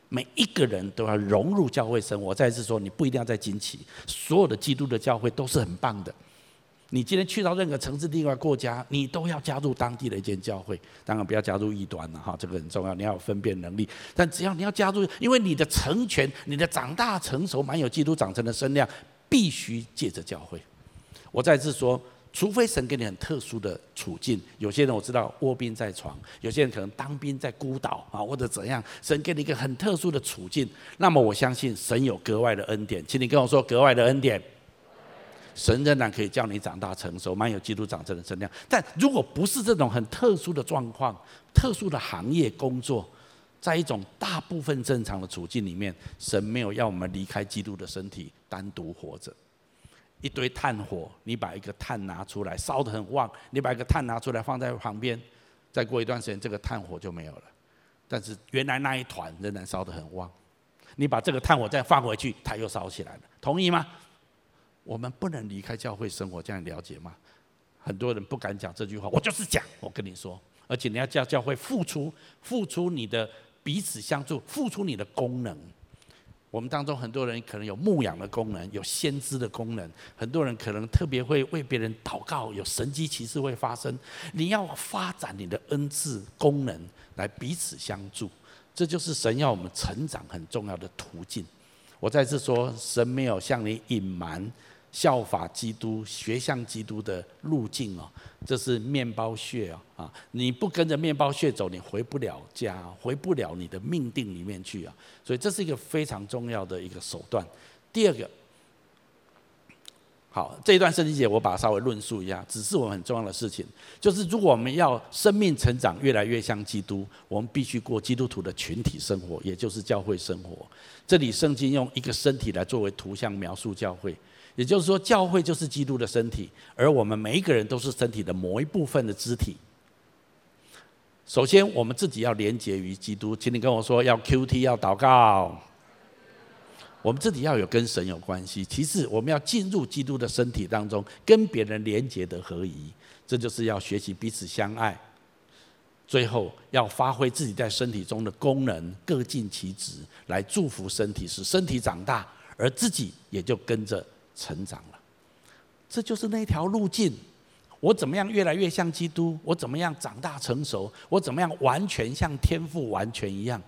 每一个人都要融入教会生活。再次说，你不一定要在惊奇，所有的基督的教会都是很棒的。你今天去到任何城市、另外国家，你都要加入当地的一间教会。当然不要加入异端了哈，这个很重要，你要有分辨能力。但只要你要加入，因为你的成全、你的长大成熟、满有基督长成的身量，必须借着教会。我再次说，除非神给你很特殊的处境，有些人我知道卧病在床，有些人可能当兵在孤岛啊，或者怎样，神给你一个很特殊的处境，那么我相信神有格外的恩典，请你跟我说格外的恩典。神仍然可以叫你长大成熟，满有基督长成的身量。但如果不是这种很特殊的状况、特殊的行业工作，在一种大部分正常的处境里面，神没有要我们离开基督的身体，单独活着。一堆炭火，你把一个炭拿出来，烧得很旺；你把一个炭拿出来放在旁边，再过一段时间，这个炭火就没有了。但是原来那一团仍然烧得很旺。你把这个炭火再放回去，它又烧起来了。同意吗？我们不能离开教会生活，这样了解吗？很多人不敢讲这句话，我就是讲，我跟你说，而且你要叫教会付出，付出你的彼此相助，付出你的功能。我们当中很多人可能有牧养的功能，有先知的功能，很多人可能特别会为别人祷告，有神机骑士会发生。你要发展你的恩赐功能来彼此相助，这就是神要我们成长很重要的途径。我再次说，神没有向你隐瞒。效法基督、学像基督的路径哦，这是面包屑哦啊！你不跟着面包屑走，你回不了家，回不了你的命定里面去啊！所以这是一个非常重要的一个手段。第二个，好，这一段圣经节我把它稍微论述一下，只是我们很重要的事情，就是如果我们要生命成长越来越像基督，我们必须过基督徒的群体生活，也就是教会生活。这里圣经用一个身体来作为图像描述教会。也就是说，教会就是基督的身体，而我们每一个人都是身体的某一部分的肢体。首先，我们自己要连接于基督，请你跟我说要 QT，要祷告。我们自己要有跟神有关系。其次，我们要进入基督的身体当中，跟别人连接的合一，这就是要学习彼此相爱。最后，要发挥自己在身体中的功能，各尽其职，来祝福身体，使身体长大，而自己也就跟着。成长了，这就是那条路径。我怎么样越来越像基督？我怎么样长大成熟？我怎么样完全像天父完全一样？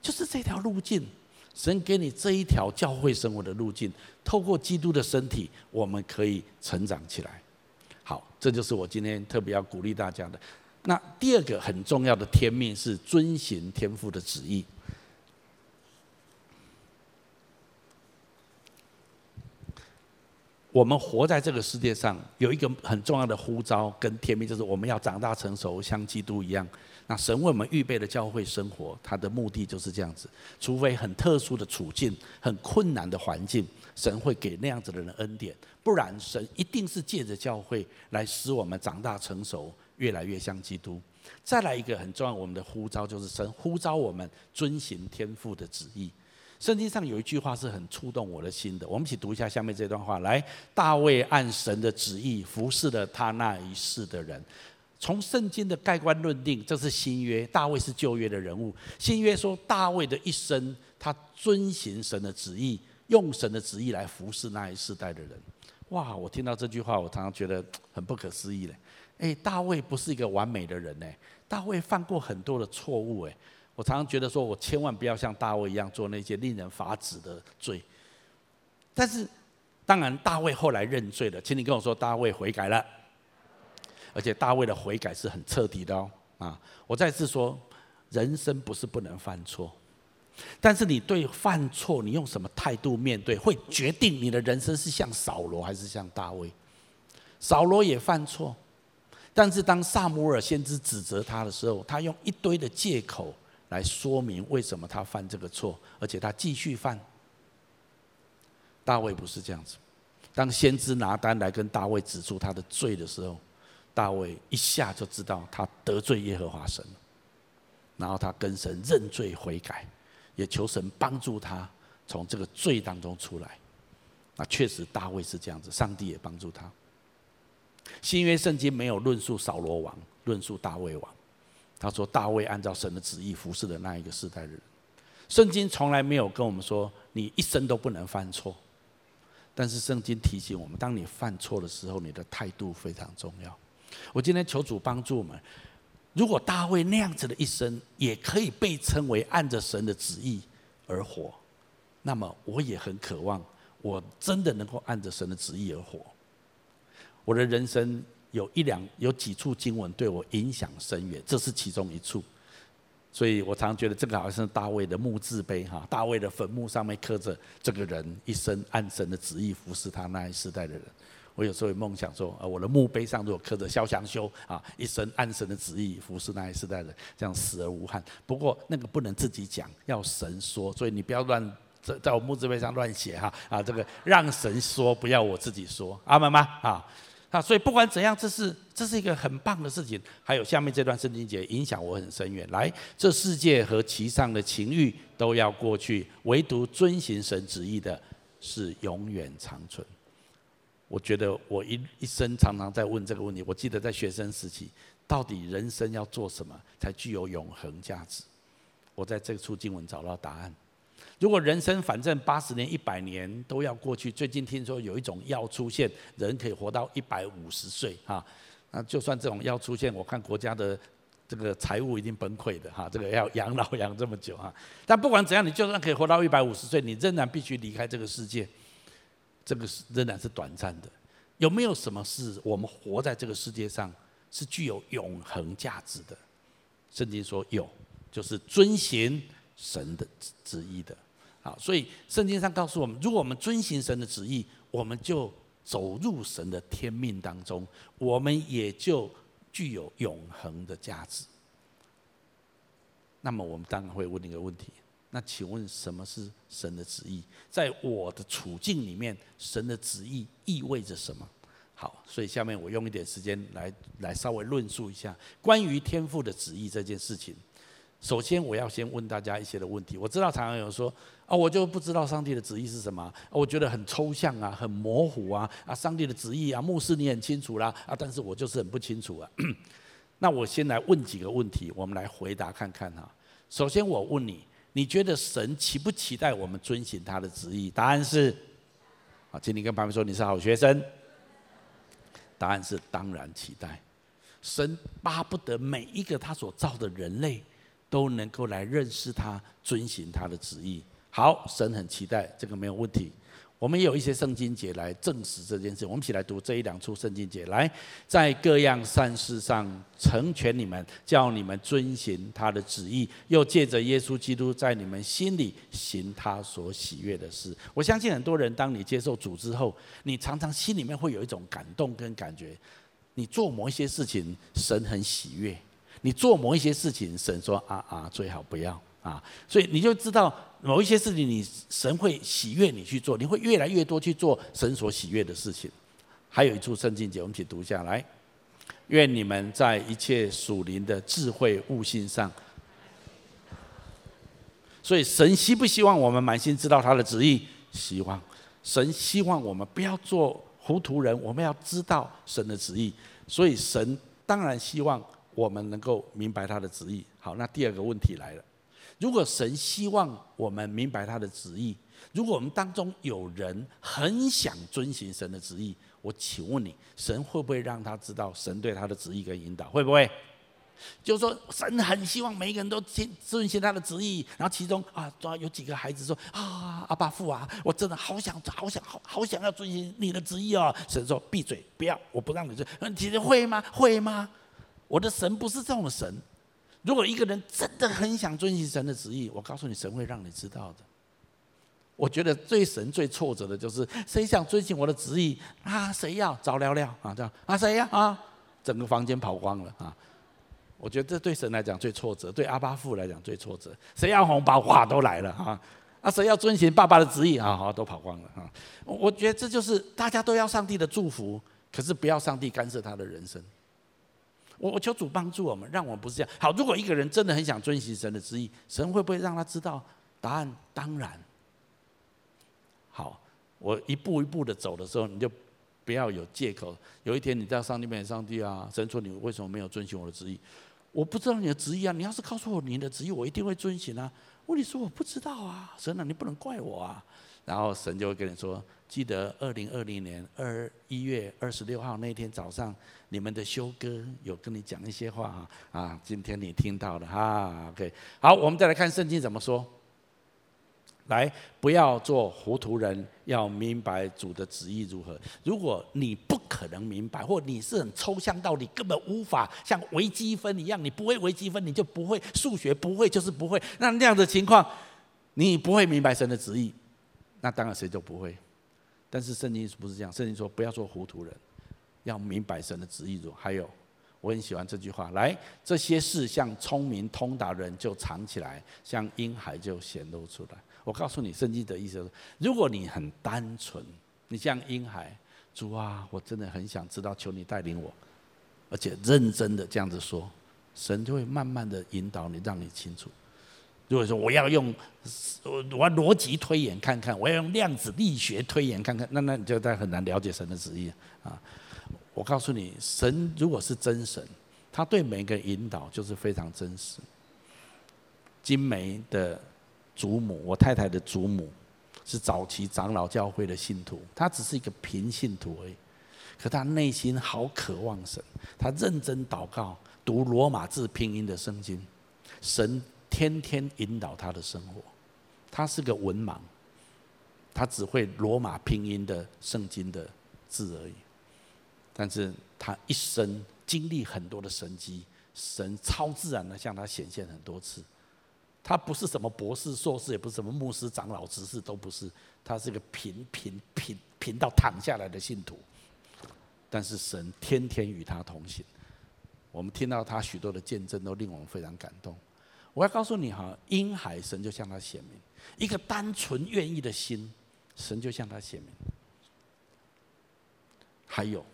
就是这条路径。神给你这一条教会生活的路径，透过基督的身体，我们可以成长起来。好，这就是我今天特别要鼓励大家的。那第二个很重要的天命是遵行天父的旨意。我们活在这个世界上，有一个很重要的呼召跟天命，就是我们要长大成熟，像基督一样。那神为我们预备的教会生活，它的目的就是这样子。除非很特殊的处境、很困难的环境，神会给那样子的人恩典，不然神一定是借着教会来使我们长大成熟，越来越像基督。再来一个很重要，我们的呼召就是神呼召我们遵行天父的旨意。圣经上有一句话是很触动我的心的，我们一起读一下下面这段话。来，大卫按神的旨意服侍了他那一世的人。从圣经的盖棺论定，这是新约，大卫是旧约的人物。新约说大卫的一生，他遵行神的旨意，用神的旨意来服侍那一世代的人。哇，我听到这句话，我常常觉得很不可思议嘞。诶，大卫不是一个完美的人呢，大卫犯过很多的错误诶。我常常觉得说，我千万不要像大卫一样做那些令人发指的罪。但是，当然大卫后来认罪了，请你跟我说，大卫悔改了，而且大卫的悔改是很彻底的哦。啊，我再次说，人生不是不能犯错，但是你对犯错，你用什么态度面对，会决定你的人生是像扫罗还是像大卫。扫罗也犯错，但是当撒母耳先知指责他的时候，他用一堆的借口。来说明为什么他犯这个错，而且他继续犯。大卫不是这样子，当先知拿单来跟大卫指出他的罪的时候，大卫一下就知道他得罪耶和华神，然后他跟神认罪悔改，也求神帮助他从这个罪当中出来。那确实大卫是这样子，上帝也帮助他。新约圣经没有论述扫罗王，论述大卫王。他说：“大卫按照神的旨意服侍的那一个世代的人，圣经从来没有跟我们说你一生都不能犯错。但是圣经提醒我们，当你犯错的时候，你的态度非常重要。我今天求主帮助我们，如果大卫那样子的一生也可以被称为按着神的旨意而活，那么我也很渴望，我真的能够按着神的旨意而活。我的人生有一两有几处经文对我影响深远，这是其中一处。所以我常常觉得这个好像是大卫的墓志碑哈，大卫的坟墓上面刻着这个人一生按神的旨意服侍他那一世代的人。我有时候梦想说，啊，我的墓碑上如果刻着萧祥修啊，一生按神的旨意服侍那一世代的人，这样死而无憾。不过那个不能自己讲，要神说，所以你不要乱在在我墓志碑上乱写哈啊，这个让神说，不要我自己说，阿门吗？啊。啊，所以不管怎样，这是这是一个很棒的事情。还有下面这段圣经节影响我很深远。来，这世界和其上的情欲都要过去，唯独遵行神旨意的，是永远长存。我觉得我一一生常常在问这个问题。我记得在学生时期，到底人生要做什么才具有永恒价值？我在这处经文找到答案。如果人生反正八十年、一百年都要过去，最近听说有一种药出现，人可以活到一百五十岁哈。那就算这种药出现，我看国家的这个财务已经崩溃的哈。这个要养老养这么久哈。但不管怎样，你就算可以活到一百五十岁，你仍然必须离开这个世界。这个是仍然是短暂的。有没有什么事我们活在这个世界上是具有永恒价值的？圣经说有，就是遵行神的旨意的。好，所以圣经上告诉我们，如果我们遵行神的旨意，我们就走入神的天命当中，我们也就具有永恒的价值。那么我们当然会问一个问题：那请问什么是神的旨意？在我的处境里面，神的旨意意味着什么？好，所以下面我用一点时间来来稍微论述一下关于天赋的旨意这件事情。首先，我要先问大家一些的问题。我知道常常有人说啊，我就不知道上帝的旨意是什么，我觉得很抽象啊，很模糊啊。啊，上帝的旨意啊，牧师你很清楚啦啊，但是我就是很不清楚啊。[clears throat] 那我先来问几个问题，我们来回答看看哈。首先，我问你，你觉得神期不期待我们遵循他的旨意？答案是，啊，请你跟旁边说你是好学生。答案是当然期待。神巴不得每一个他所造的人类。都能够来认识他，遵行他的旨意。好，神很期待，这个没有问题。我们也有一些圣经节来证实这件事。我们一起来读这一两处圣经节，来，在各样善事上成全你们，叫你们遵行他的旨意，又借着耶稣基督在你们心里行他所喜悦的事。我相信很多人，当你接受主之后，你常常心里面会有一种感动跟感觉，你做某一些事情，神很喜悦。你做某一些事情，神说啊啊，最好不要啊，所以你就知道某一些事情，你神会喜悦你去做，你会越来越多去做神所喜悦的事情。还有一处圣经节，我们一起读下来：愿你们在一切属灵的智慧悟性上。所以神希不希望我们满心知道他的旨意？希望。神希望我们不要做糊涂人，我们要知道神的旨意。所以神当然希望。我们能够明白他的旨意。好，那第二个问题来了：如果神希望我们明白他的旨意，如果我们当中有人很想遵循神的旨意，我请问你，神会不会让他知道神对他的旨意跟引导？会不会？就是说，神很希望每一个人都遵遵循他的旨意。然后其中啊，抓有几个孩子说啊，阿爸父啊，我真的好想、好想、好好想要遵循你的旨意哦。神说：闭嘴，不要，我不让你遵。其实会吗？会吗？我的神不是这种神。如果一个人真的很想遵循神的旨意，我告诉你，神会让你知道的。我觉得最神最挫折的就是谁想遵循我的旨意啊？谁要找聊聊啊？这样啊？谁要啊？整个房间跑光了啊！我觉得这对神来讲最挫折，对阿巴父来讲最挫折。谁要红包哇都来了啊！啊，谁要遵循爸爸的旨意啊？好，都跑光了啊！我觉得这就是大家都要上帝的祝福，可是不要上帝干涉他的人生。我我求主帮助我们，让我们不是这样。好，如果一个人真的很想遵行神的旨意，神会不会让他知道答案？当然。好，我一步一步的走的时候，你就不要有借口。有一天你在上帝面前，上帝啊，神说你为什么没有遵循我的旨意？我不知道你的旨意啊。你要是告诉我你的旨意，我一定会遵循啊。问题是我不知道啊，神啊，你不能怪我啊。然后神就会跟你说：记得二零二零年二一月二十六号那天早上，你们的修哥有跟你讲一些话啊，啊，今天你听到了哈，OK。好，我们再来看圣经怎么说。来，不要做糊涂人，要明白主的旨意如何。如果你不可能明白，或你是很抽象到你根本无法像微积分一样，你不会微积分，你就不会数学，不会就是不会。那那样的情况，你不会明白神的旨意，那当然谁都不会。但是圣经不是这样，圣经说不要做糊涂人，要明白神的旨意如。还有。我很喜欢这句话，来，这些事像聪明通达人就藏起来，像婴孩就显露出来。我告诉你，圣经的意思是，如果你很单纯，你像婴孩，主啊，我真的很想知道，求你带领我，而且认真的这样子说，神就会慢慢的引导你，让你清楚。如果说我要用我逻辑推演看看，我要用量子力学推演看看，那那你就在很难了解神的旨意啊。我告诉你，神如果是真神，他对每一个人引导就是非常真实。金梅的祖母，我太太的祖母，是早期长老教会的信徒，她只是一个平信徒而已，可她内心好渴望神，她认真祷告，读罗马字拼音的圣经，神天天引导他的生活。他是个文盲，他只会罗马拼音的圣经的字而已。但是他一生经历很多的神迹，神超自然的向他显现很多次。他不是什么博士、硕士，也不是什么牧师、长老、执事，都不是。他是个贫贫贫贫到躺下来的信徒。但是神天天与他同行。我们听到他许多的见证，都令我们非常感动。我要告诉你哈，婴孩神就向他显明，一个单纯愿意的心，神就向他显明。还有。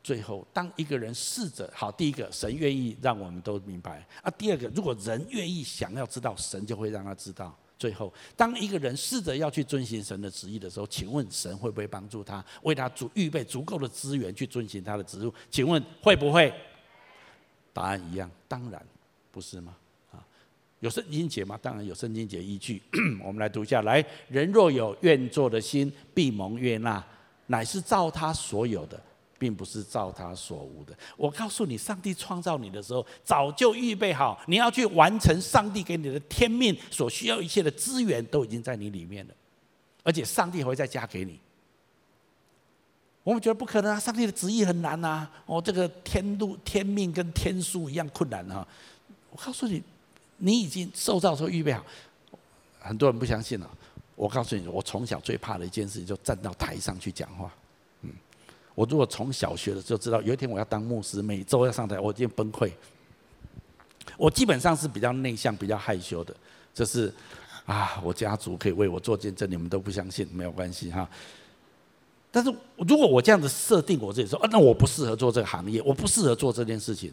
最后，当一个人试着好，第一个，神愿意让我们都明白啊。第二个，如果人愿意想要知道，神就会让他知道。最后，当一个人试着要去遵循神的旨意的时候，请问神会不会帮助他，为他足预备足够的资源去遵循他的旨意？请问会不会？答案一样，当然不是吗？有圣经节吗？当然有圣经节依据。[clears throat] 我们来读一下：来，人若有愿做的心，必蒙悦纳，乃是照他所有的。并不是照他所无的。我告诉你，上帝创造你的时候，早就预备好，你要去完成上帝给你的天命所需要一切的资源，都已经在你里面了。而且上帝还会再加给你。我们觉得不可能啊，上帝的旨意很难呐。哦，这个天路天命跟天书一样困难啊。我告诉你，你已经受造的时候预备好。很多人不相信了。我告诉你，我从小最怕的一件事，就站到台上去讲话。嗯我如果从小学的时候知道有一天我要当牧师，每周要上台，我已经崩溃。我基本上是比较内向、比较害羞的，就是啊，我家族可以为我做见证，你们都不相信，没有关系哈。但是如果我这样子设定我自己说，啊，那我不适合做这个行业，我不适合做这件事情，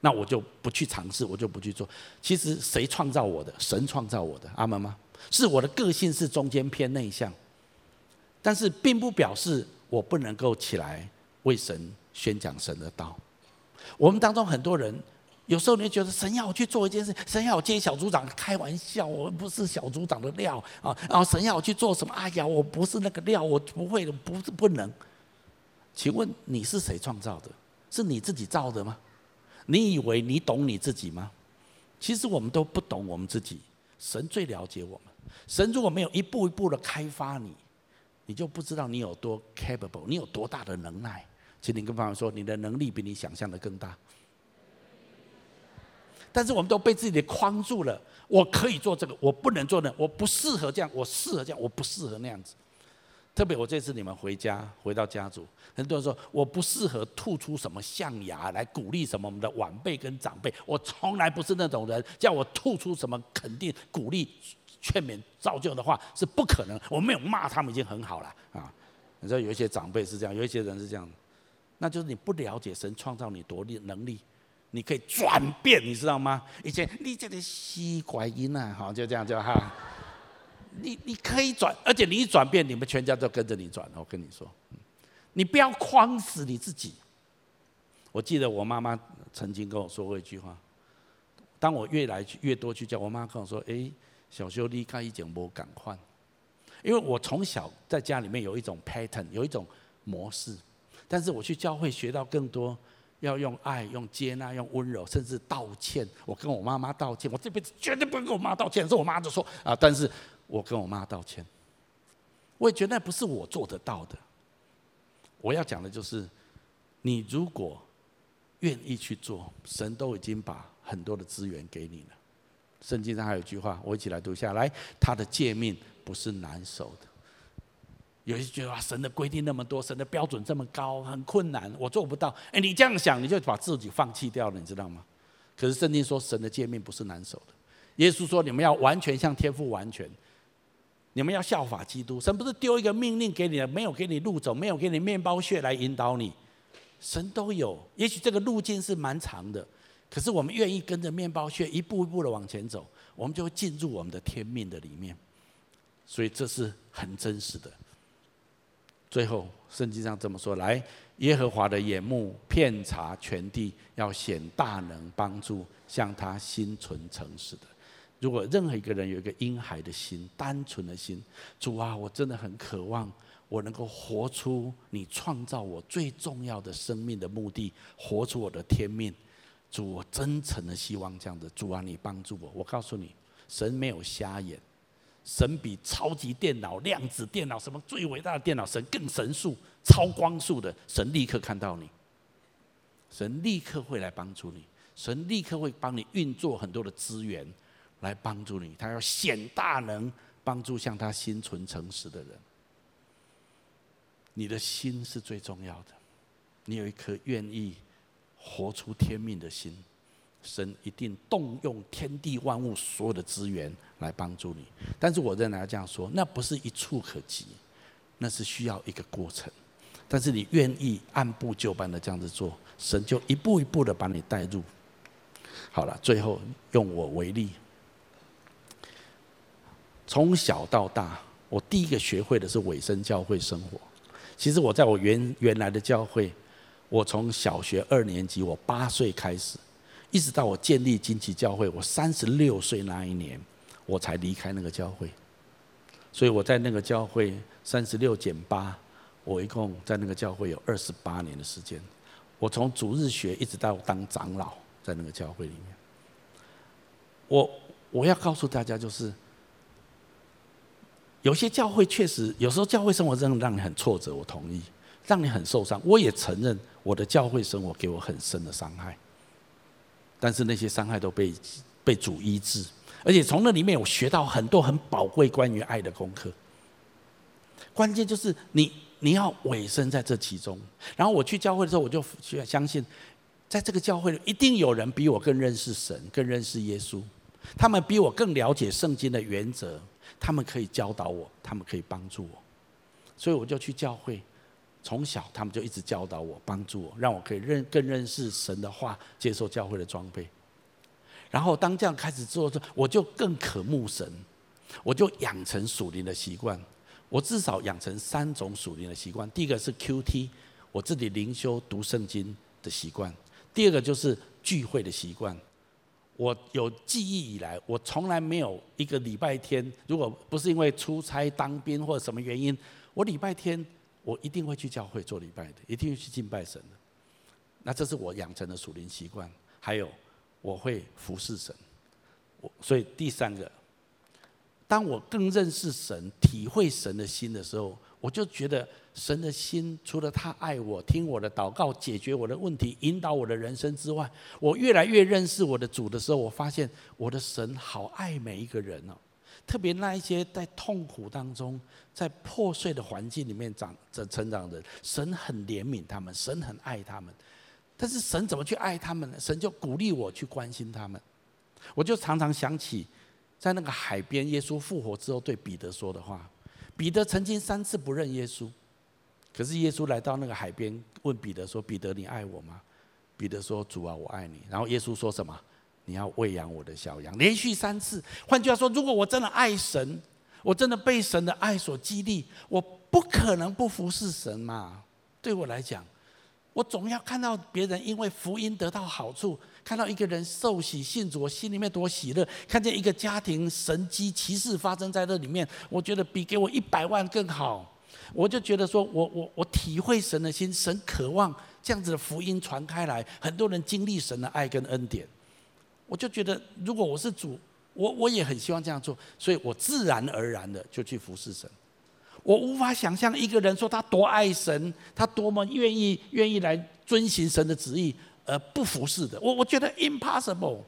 那我就不去尝试，我就不去做。其实谁创造我的？神创造我的，阿门吗？是我的个性是中间偏内向，但是并不表示。我不能够起来为神宣讲神的道。我们当中很多人，有时候你觉得神要我去做一件事，神要我接小组长，开玩笑，我不是小组长的料啊！然后神要我去做什么？哎呀，我不是那个料，我不会的，不是不能。请问你是谁创造的？是你自己造的吗？你以为你懂你自己吗？其实我们都不懂我们自己，神最了解我们。神如果没有一步一步的开发你，你就不知道你有多 capable，你有多大的能耐。请你跟朋友说，你的能力比你想象的更大。但是我们都被自己的框住了。我可以做这个，我不能做那，我不适合这样，我适合这样，我不适合那样子。特别我这次你们回家，回到家族，很多人说我不适合吐出什么象牙来鼓励什么我们的晚辈跟长辈。我从来不是那种人，叫我吐出什么肯定鼓励。劝勉造就的话是不可能，我没有骂他们已经很好了啊！你知道有一些长辈是这样，有一些人是这样，那就是你不了解神创造你多力能力，你可以转变，你知道吗？以前你这个西拐音啊，好就这样就哈，你你可以转，而且你一转变，你们全家都跟着你转。我跟你说，你不要框死你自己。我记得我妈妈曾经跟我说过一句话，当我越来越多去教，我妈跟我说：“哎。”小修离开已经无赶快，因为我从小在家里面有一种 pattern，有一种模式，但是我去教会学到更多，要用爱、用接纳、用温柔，甚至道歉。我跟我妈妈道歉，我这辈子绝对不会跟我妈道歉。是我妈就说啊，但是我跟我妈道歉。我也觉得那不是我做得到的。我要讲的就是，你如果愿意去做，神都已经把很多的资源给你了。圣经上还有一句话，我一起来读下来：他的诫命不是难守的。有些觉得，神的规定那么多，神的标准这么高，很困难，我做不到。哎，你这样想，你就把自己放弃掉了，你知道吗？可是圣经说，神的诫命不是难守的。耶稣说，你们要完全像天父完全，你们要效法基督。神不是丢一个命令给你的，没有给你路走，没有给你面包屑来引导你，神都有。也许这个路径是蛮长的，可是我们愿意跟着面包屑一步一步的往前走，我们就会进入我们的天命的里面。所以这是很真实的。最后，圣经上这么说：来，耶和华的眼目遍察全地，要显大能帮助向他心存诚实的。如果任何一个人有一个婴孩的心、单纯的心，主啊，我真的很渴望，我能够活出你创造我最重要的生命的目的，活出我的天命。主，我真诚的希望这样子。主啊，你帮助我。我告诉你，神没有瞎眼。神比超级电脑、量子电脑什么最伟大的电脑，神更神速、超光速的，神立刻看到你，神立刻会来帮助你，神立刻会帮你运作很多的资源来帮助你，他要显大能帮助向他心存诚实的人。你的心是最重要的，你有一颗愿意活出天命的心。神一定动用天地万物所有的资源来帮助你，但是我仍然要这样说，那不是一触可及，那是需要一个过程。但是你愿意按部就班的这样子做，神就一步一步的把你带入。好了，最后用我为例，从小到大，我第一个学会的是委身教会生活。其实我在我原原来的教会，我从小学二年级，我八岁开始。一直到我建立金旗教会，我三十六岁那一年，我才离开那个教会。所以我在那个教会三十六减八，我一共在那个教会有二十八年的时间。我从主日学一直到当长老，在那个教会里面。我我要告诉大家，就是有些教会确实有时候教会生活真的让你很挫折，我同意，让你很受伤。我也承认我的教会生活给我很深的伤害。但是那些伤害都被被主医治，而且从那里面我学到很多很宝贵关于爱的功课。关键就是你你要委身在这其中。然后我去教会的时候，我就相信，在这个教会里一定有人比我更认识神，更认识耶稣。他们比我更了解圣经的原则，他们可以教导我，他们可以帮助我。所以我就去教会。从小，他们就一直教导我、帮助我，让我可以认更认识神的话，接受教会的装备。然后，当这样开始做，我就更渴慕神，我就养成属灵的习惯。我至少养成三种属灵的习惯：第一个是 QT，我自己灵修读圣经的习惯；第二个就是聚会的习惯。我有记忆以来，我从来没有一个礼拜天，如果不是因为出差、当兵或者什么原因，我礼拜天。我一定会去教会做礼拜的，一定会去敬拜神的。那这是我养成的属灵习惯。还有，我会服侍神。我所以第三个，当我更认识神、体会神的心的时候，我就觉得神的心除了他爱我、听我的祷告、解决我的问题、引导我的人生之外，我越来越认识我的主的时候，我发现我的神好爱每一个人哦。特别那一些在痛苦当中，在破碎的环境里面长着成长的人，神很怜悯他们，神很爱他们。但是神怎么去爱他们呢？神就鼓励我去关心他们。我就常常想起，在那个海边，耶稣复活之后对彼得说的话。彼得曾经三次不认耶稣，可是耶稣来到那个海边，问彼得说：“彼得，你爱我吗？”彼得说：“主啊，我爱你。”然后耶稣说什么？你要喂养我的小羊，连续三次。换句话说，如果我真的爱神，我真的被神的爱所激励，我不可能不服侍神嘛。对我来讲，我总要看到别人因为福音得到好处，看到一个人受洗信主，我心里面多喜乐；看见一个家庭神迹奇事发生在这里面，我觉得比给我一百万更好。我就觉得说我我我体会神的心，神渴望这样子的福音传开来，很多人经历神的爱跟恩典。我就觉得，如果我是主，我我也很希望这样做，所以我自然而然的就去服侍神。我无法想象一个人说他多爱神，他多么愿意愿意来遵行神的旨意，而不服侍的。我我觉得 impossible。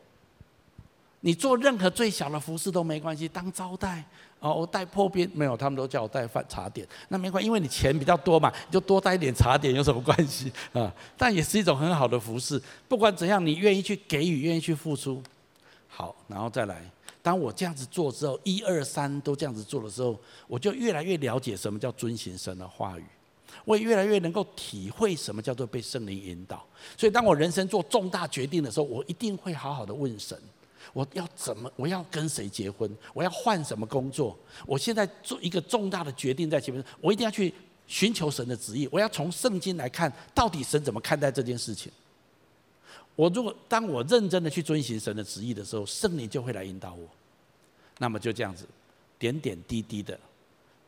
你做任何最小的服侍都没关系，当招待哦，我带破冰没有，他们都叫我带饭茶点，那没关系，因为你钱比较多嘛，你就多带一点茶点有什么关系啊？但也是一种很好的服侍。不管怎样，你愿意去给予，愿意去付出，好，然后再来。当我这样子做之后，一二三都这样子做的时候，我就越来越了解什么叫遵行神的话语，我也越来越能够体会什么叫做被圣灵引导。所以，当我人生做重大决定的时候，我一定会好好的问神。我要怎么？我要跟谁结婚？我要换什么工作？我现在做一个重大的决定在前面，我一定要去寻求神的旨意。我要从圣经来看，到底神怎么看待这件事情。我如果当我认真的去遵循神的旨意的时候，圣灵就会来引导我。那么就这样子，点点滴滴的，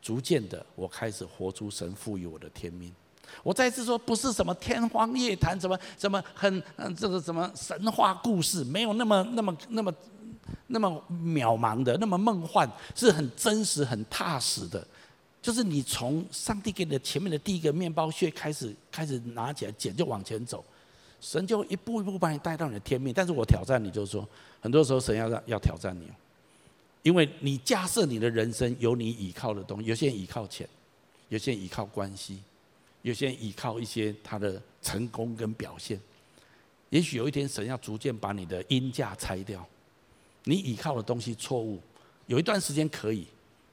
逐渐的，我开始活出神赋予我的天命。我再次说，不是什么天方夜谭，什么什么很嗯，这个什么神话故事，没有那么那么那么那么渺茫的，那么梦幻，是很真实、很踏实的。就是你从上帝给你的前面的第一个面包屑开始，开始拿起来捡，就往前走，神就一步一步把你带到你的天命。但是我挑战你，就是说，很多时候神要让要挑战你，因为你假设你的人生有你依靠的东西，有些人依靠钱，有些人依靠关系。有些人依靠一些他的成功跟表现，也许有一天神要逐渐把你的鹰架拆掉，你依靠的东西错误，有一段时间可以，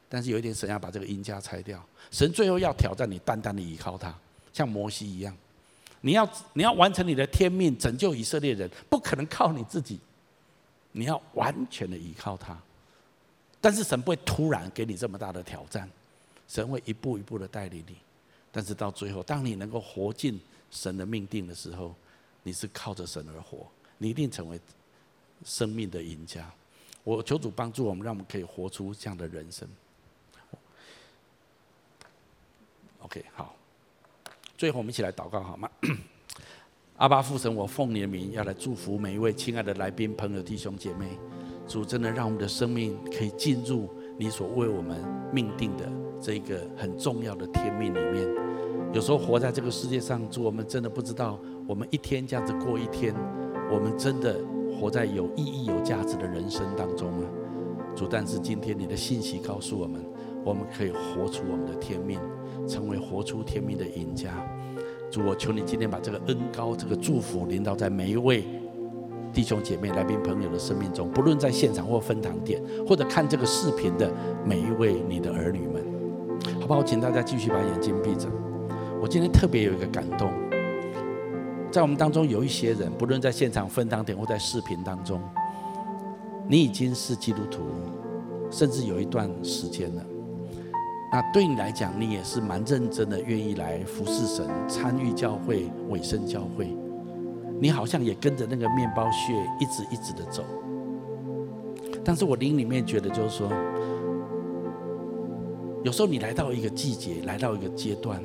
但是有一天神要把这个鹰架拆掉，神最后要挑战你，单单的依靠他，像摩西一样，你要你要完成你的天命，拯救以色列人，不可能靠你自己，你要完全的依靠他，但是神不会突然给你这么大的挑战，神会一步一步的带领你。但是到最后，当你能够活进神的命定的时候，你是靠着神而活，你一定成为生命的赢家。我求主帮助我们，让我们可以活出这样的人生。OK，好，最后我们一起来祷告好吗？[coughs] 阿爸父神，我奉你的名要来祝福每一位亲爱的来宾、朋友、弟兄姐妹。主真的让我们的生命可以进入你所为我们命定的这个很重要的天命里面。有时候活在这个世界上，主，我们真的不知道，我们一天这样子过一天，我们真的活在有意义、有价值的人生当中吗？主，但是今天你的信息告诉我们，我们可以活出我们的天命，成为活出天命的赢家。主，我求你今天把这个恩膏、这个祝福临到在每一位。弟兄姐妹、来宾朋友的生命中，不论在现场或分堂点，或者看这个视频的每一位你的儿女们，好不好？请大家继续把眼睛闭着。我今天特别有一个感动，在我们当中有一些人，不论在现场分堂点或在视频当中，你已经是基督徒，甚至有一段时间了。那对你来讲，你也是蛮认真的，愿意来服侍神、参与教会、委身教会。你好像也跟着那个面包屑一直一直的走，但是我灵里面觉得就是说，有时候你来到一个季节，来到一个阶段，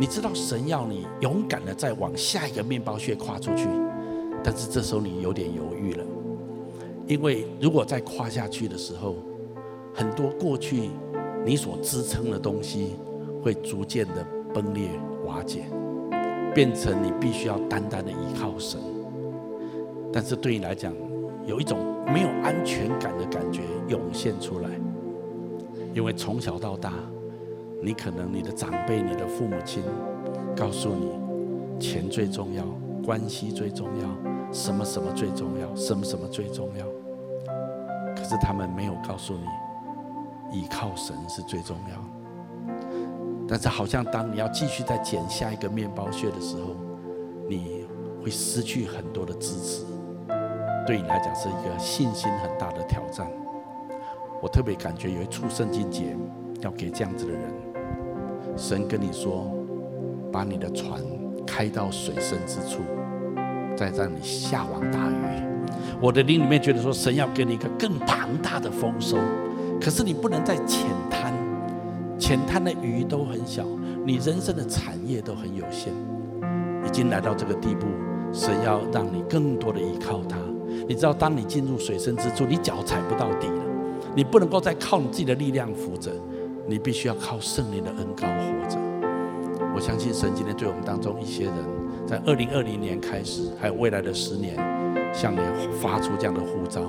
你知道神要你勇敢的再往下一个面包屑跨出去，但是这时候你有点犹豫了，因为如果再跨下去的时候，很多过去你所支撑的东西会逐渐的崩裂瓦解。变成你必须要单单的依靠神，但是对你来讲，有一种没有安全感的感觉涌现出来，因为从小到大，你可能你的长辈、你的父母亲告诉你，钱最重要，关系最重要，什么什么最重要，什么什么最重要，可是他们没有告诉你，依靠神是最重要。但是，好像当你要继续再捡下一个面包屑的时候，你会失去很多的支持。对你来讲，是一个信心很大的挑战。我特别感觉有一处圣经节要给这样子的人：神跟你说，把你的船开到水深之处，再让你下网打鱼。我的灵里面觉得说，神要给你一个更庞大的丰收，可是你不能再浅滩。浅滩的鱼都很小，你人生的产业都很有限。已经来到这个地步，神要让你更多的依靠他，你知道，当你进入水深之处，你脚踩不到底了，你不能够再靠你自己的力量扶着，你必须要靠圣灵的恩膏活着。我相信神今天对我们当中一些人，在二零二零年开始，还有未来的十年，向你发出这样的呼召，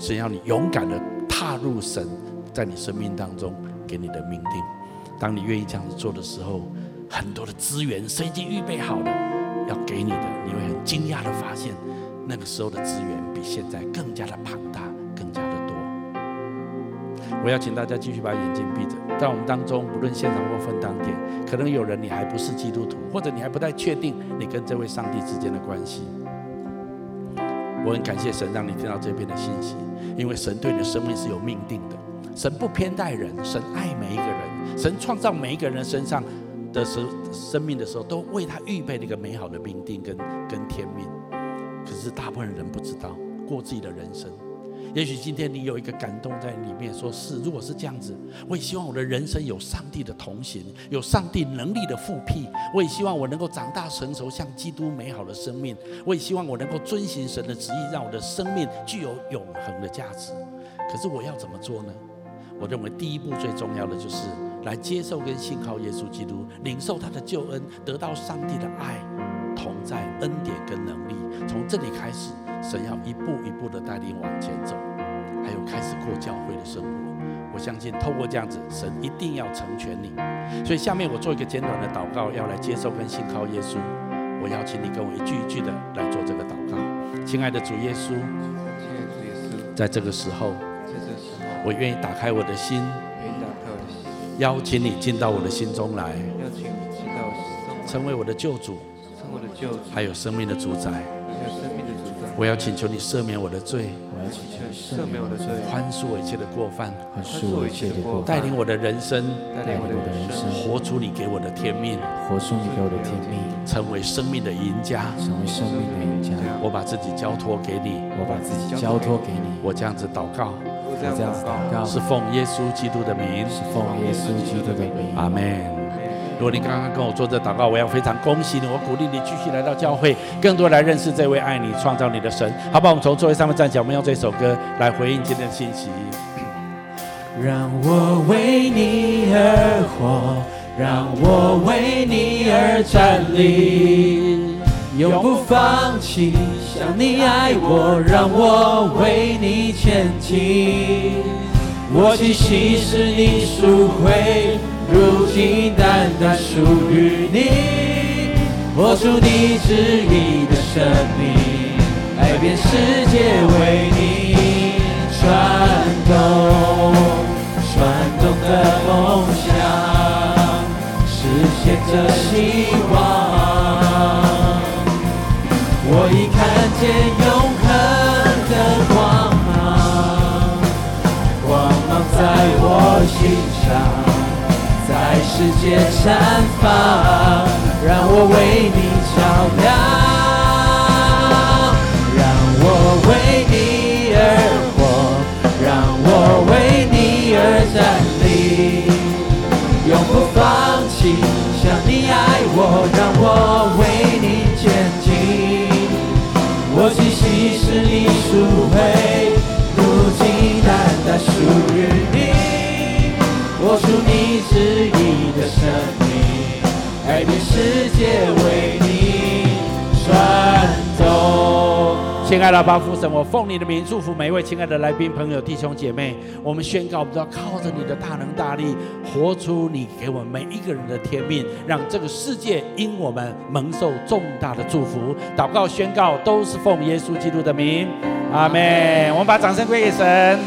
是要你勇敢的踏入神在你生命当中给你的命定。当你愿意这样子做的时候，很多的资源是已经预备好了要给你的，你会很惊讶的发现。那个时候的资源比现在更加的庞大，更加的多。我要请大家继续把眼睛闭着，在我们当中，不论现场或分当点，可能有人你还不是基督徒，或者你还不太确定你跟这位上帝之间的关系。我很感谢神让你听到这边的信息，因为神对你的生命是有命定的。神不偏待人，神爱每一个人，神创造每一个人身上的时生命的时候，都为他预备了一个美好的命定跟跟天命。可是大部分人不知道过自己的人生。也许今天你有一个感动在里面，说是如果是这样子，我也希望我的人生有上帝的同行，有上帝能力的复辟。我也希望我能够长大成熟，像基督美好的生命。我也希望我能够遵行神的旨意，让我的生命具有永恒的价值。可是我要怎么做呢？我认为第一步最重要的就是来接受跟信靠耶稣基督，领受他的救恩，得到上帝的爱。同在恩典跟能力，从这里开始，神要一步一步的带领往前走，还有开始过教会的生活。我相信透过这样子，神一定要成全你。所以下面我做一个简短的祷告，要来接受跟信靠耶稣。我邀请你跟我一句一句的来做这个祷告。亲爱的主耶稣，在这个时候，我愿意打开我的心，邀请你进到我的心中来，邀请你进到我的心中来，成为我的救主。还有生命的主宰，我要请求你赦免我的罪，我要请求你赦免我的罪，宽恕我一切的过犯，宽恕我一切的过犯，带领我的人生，带领我的人生，活出你给我的天命，活出你给我的天命，成为生命的赢家，成为生命的赢家。我把自己交托给你，我把自己交托给你，我这样子祷告，我这样子祷告，是奉耶稣基督的名，是奉耶稣基督的名，阿门。如果你刚刚跟我做这祷告，我要非常恭喜你，我鼓励你继续来到教会，更多来认识这位爱你、创造你的神。好不好？我们从座位上面站起来，我们用这首歌来回应今天的信息。让我为你而活，让我为你而站立，永不放弃。像你爱我，让我为你前进。我气息是你赎回。如今单单属于你，活出你旨意的生命，改变世界为你转动，转动的梦想，实现着希望。我已看见永恒的光芒，光芒在我心上。在世界绽放，让我为你照亮，让我为你而活，让我为你而站立，永不放弃。像你爱我，让我为你前进。于你。活出你旨意的生命，改变世界为你转动。亲爱的巴父神，我奉你的名祝福每一位亲爱的来宾朋友弟兄姐妹。我们宣告，我们都要靠着你的大能大力，活出你给我们每一个人的天命，让这个世界因我们蒙受重大的祝福。祷告宣告，都是奉耶稣基督的名，阿门。我们把掌声归给神。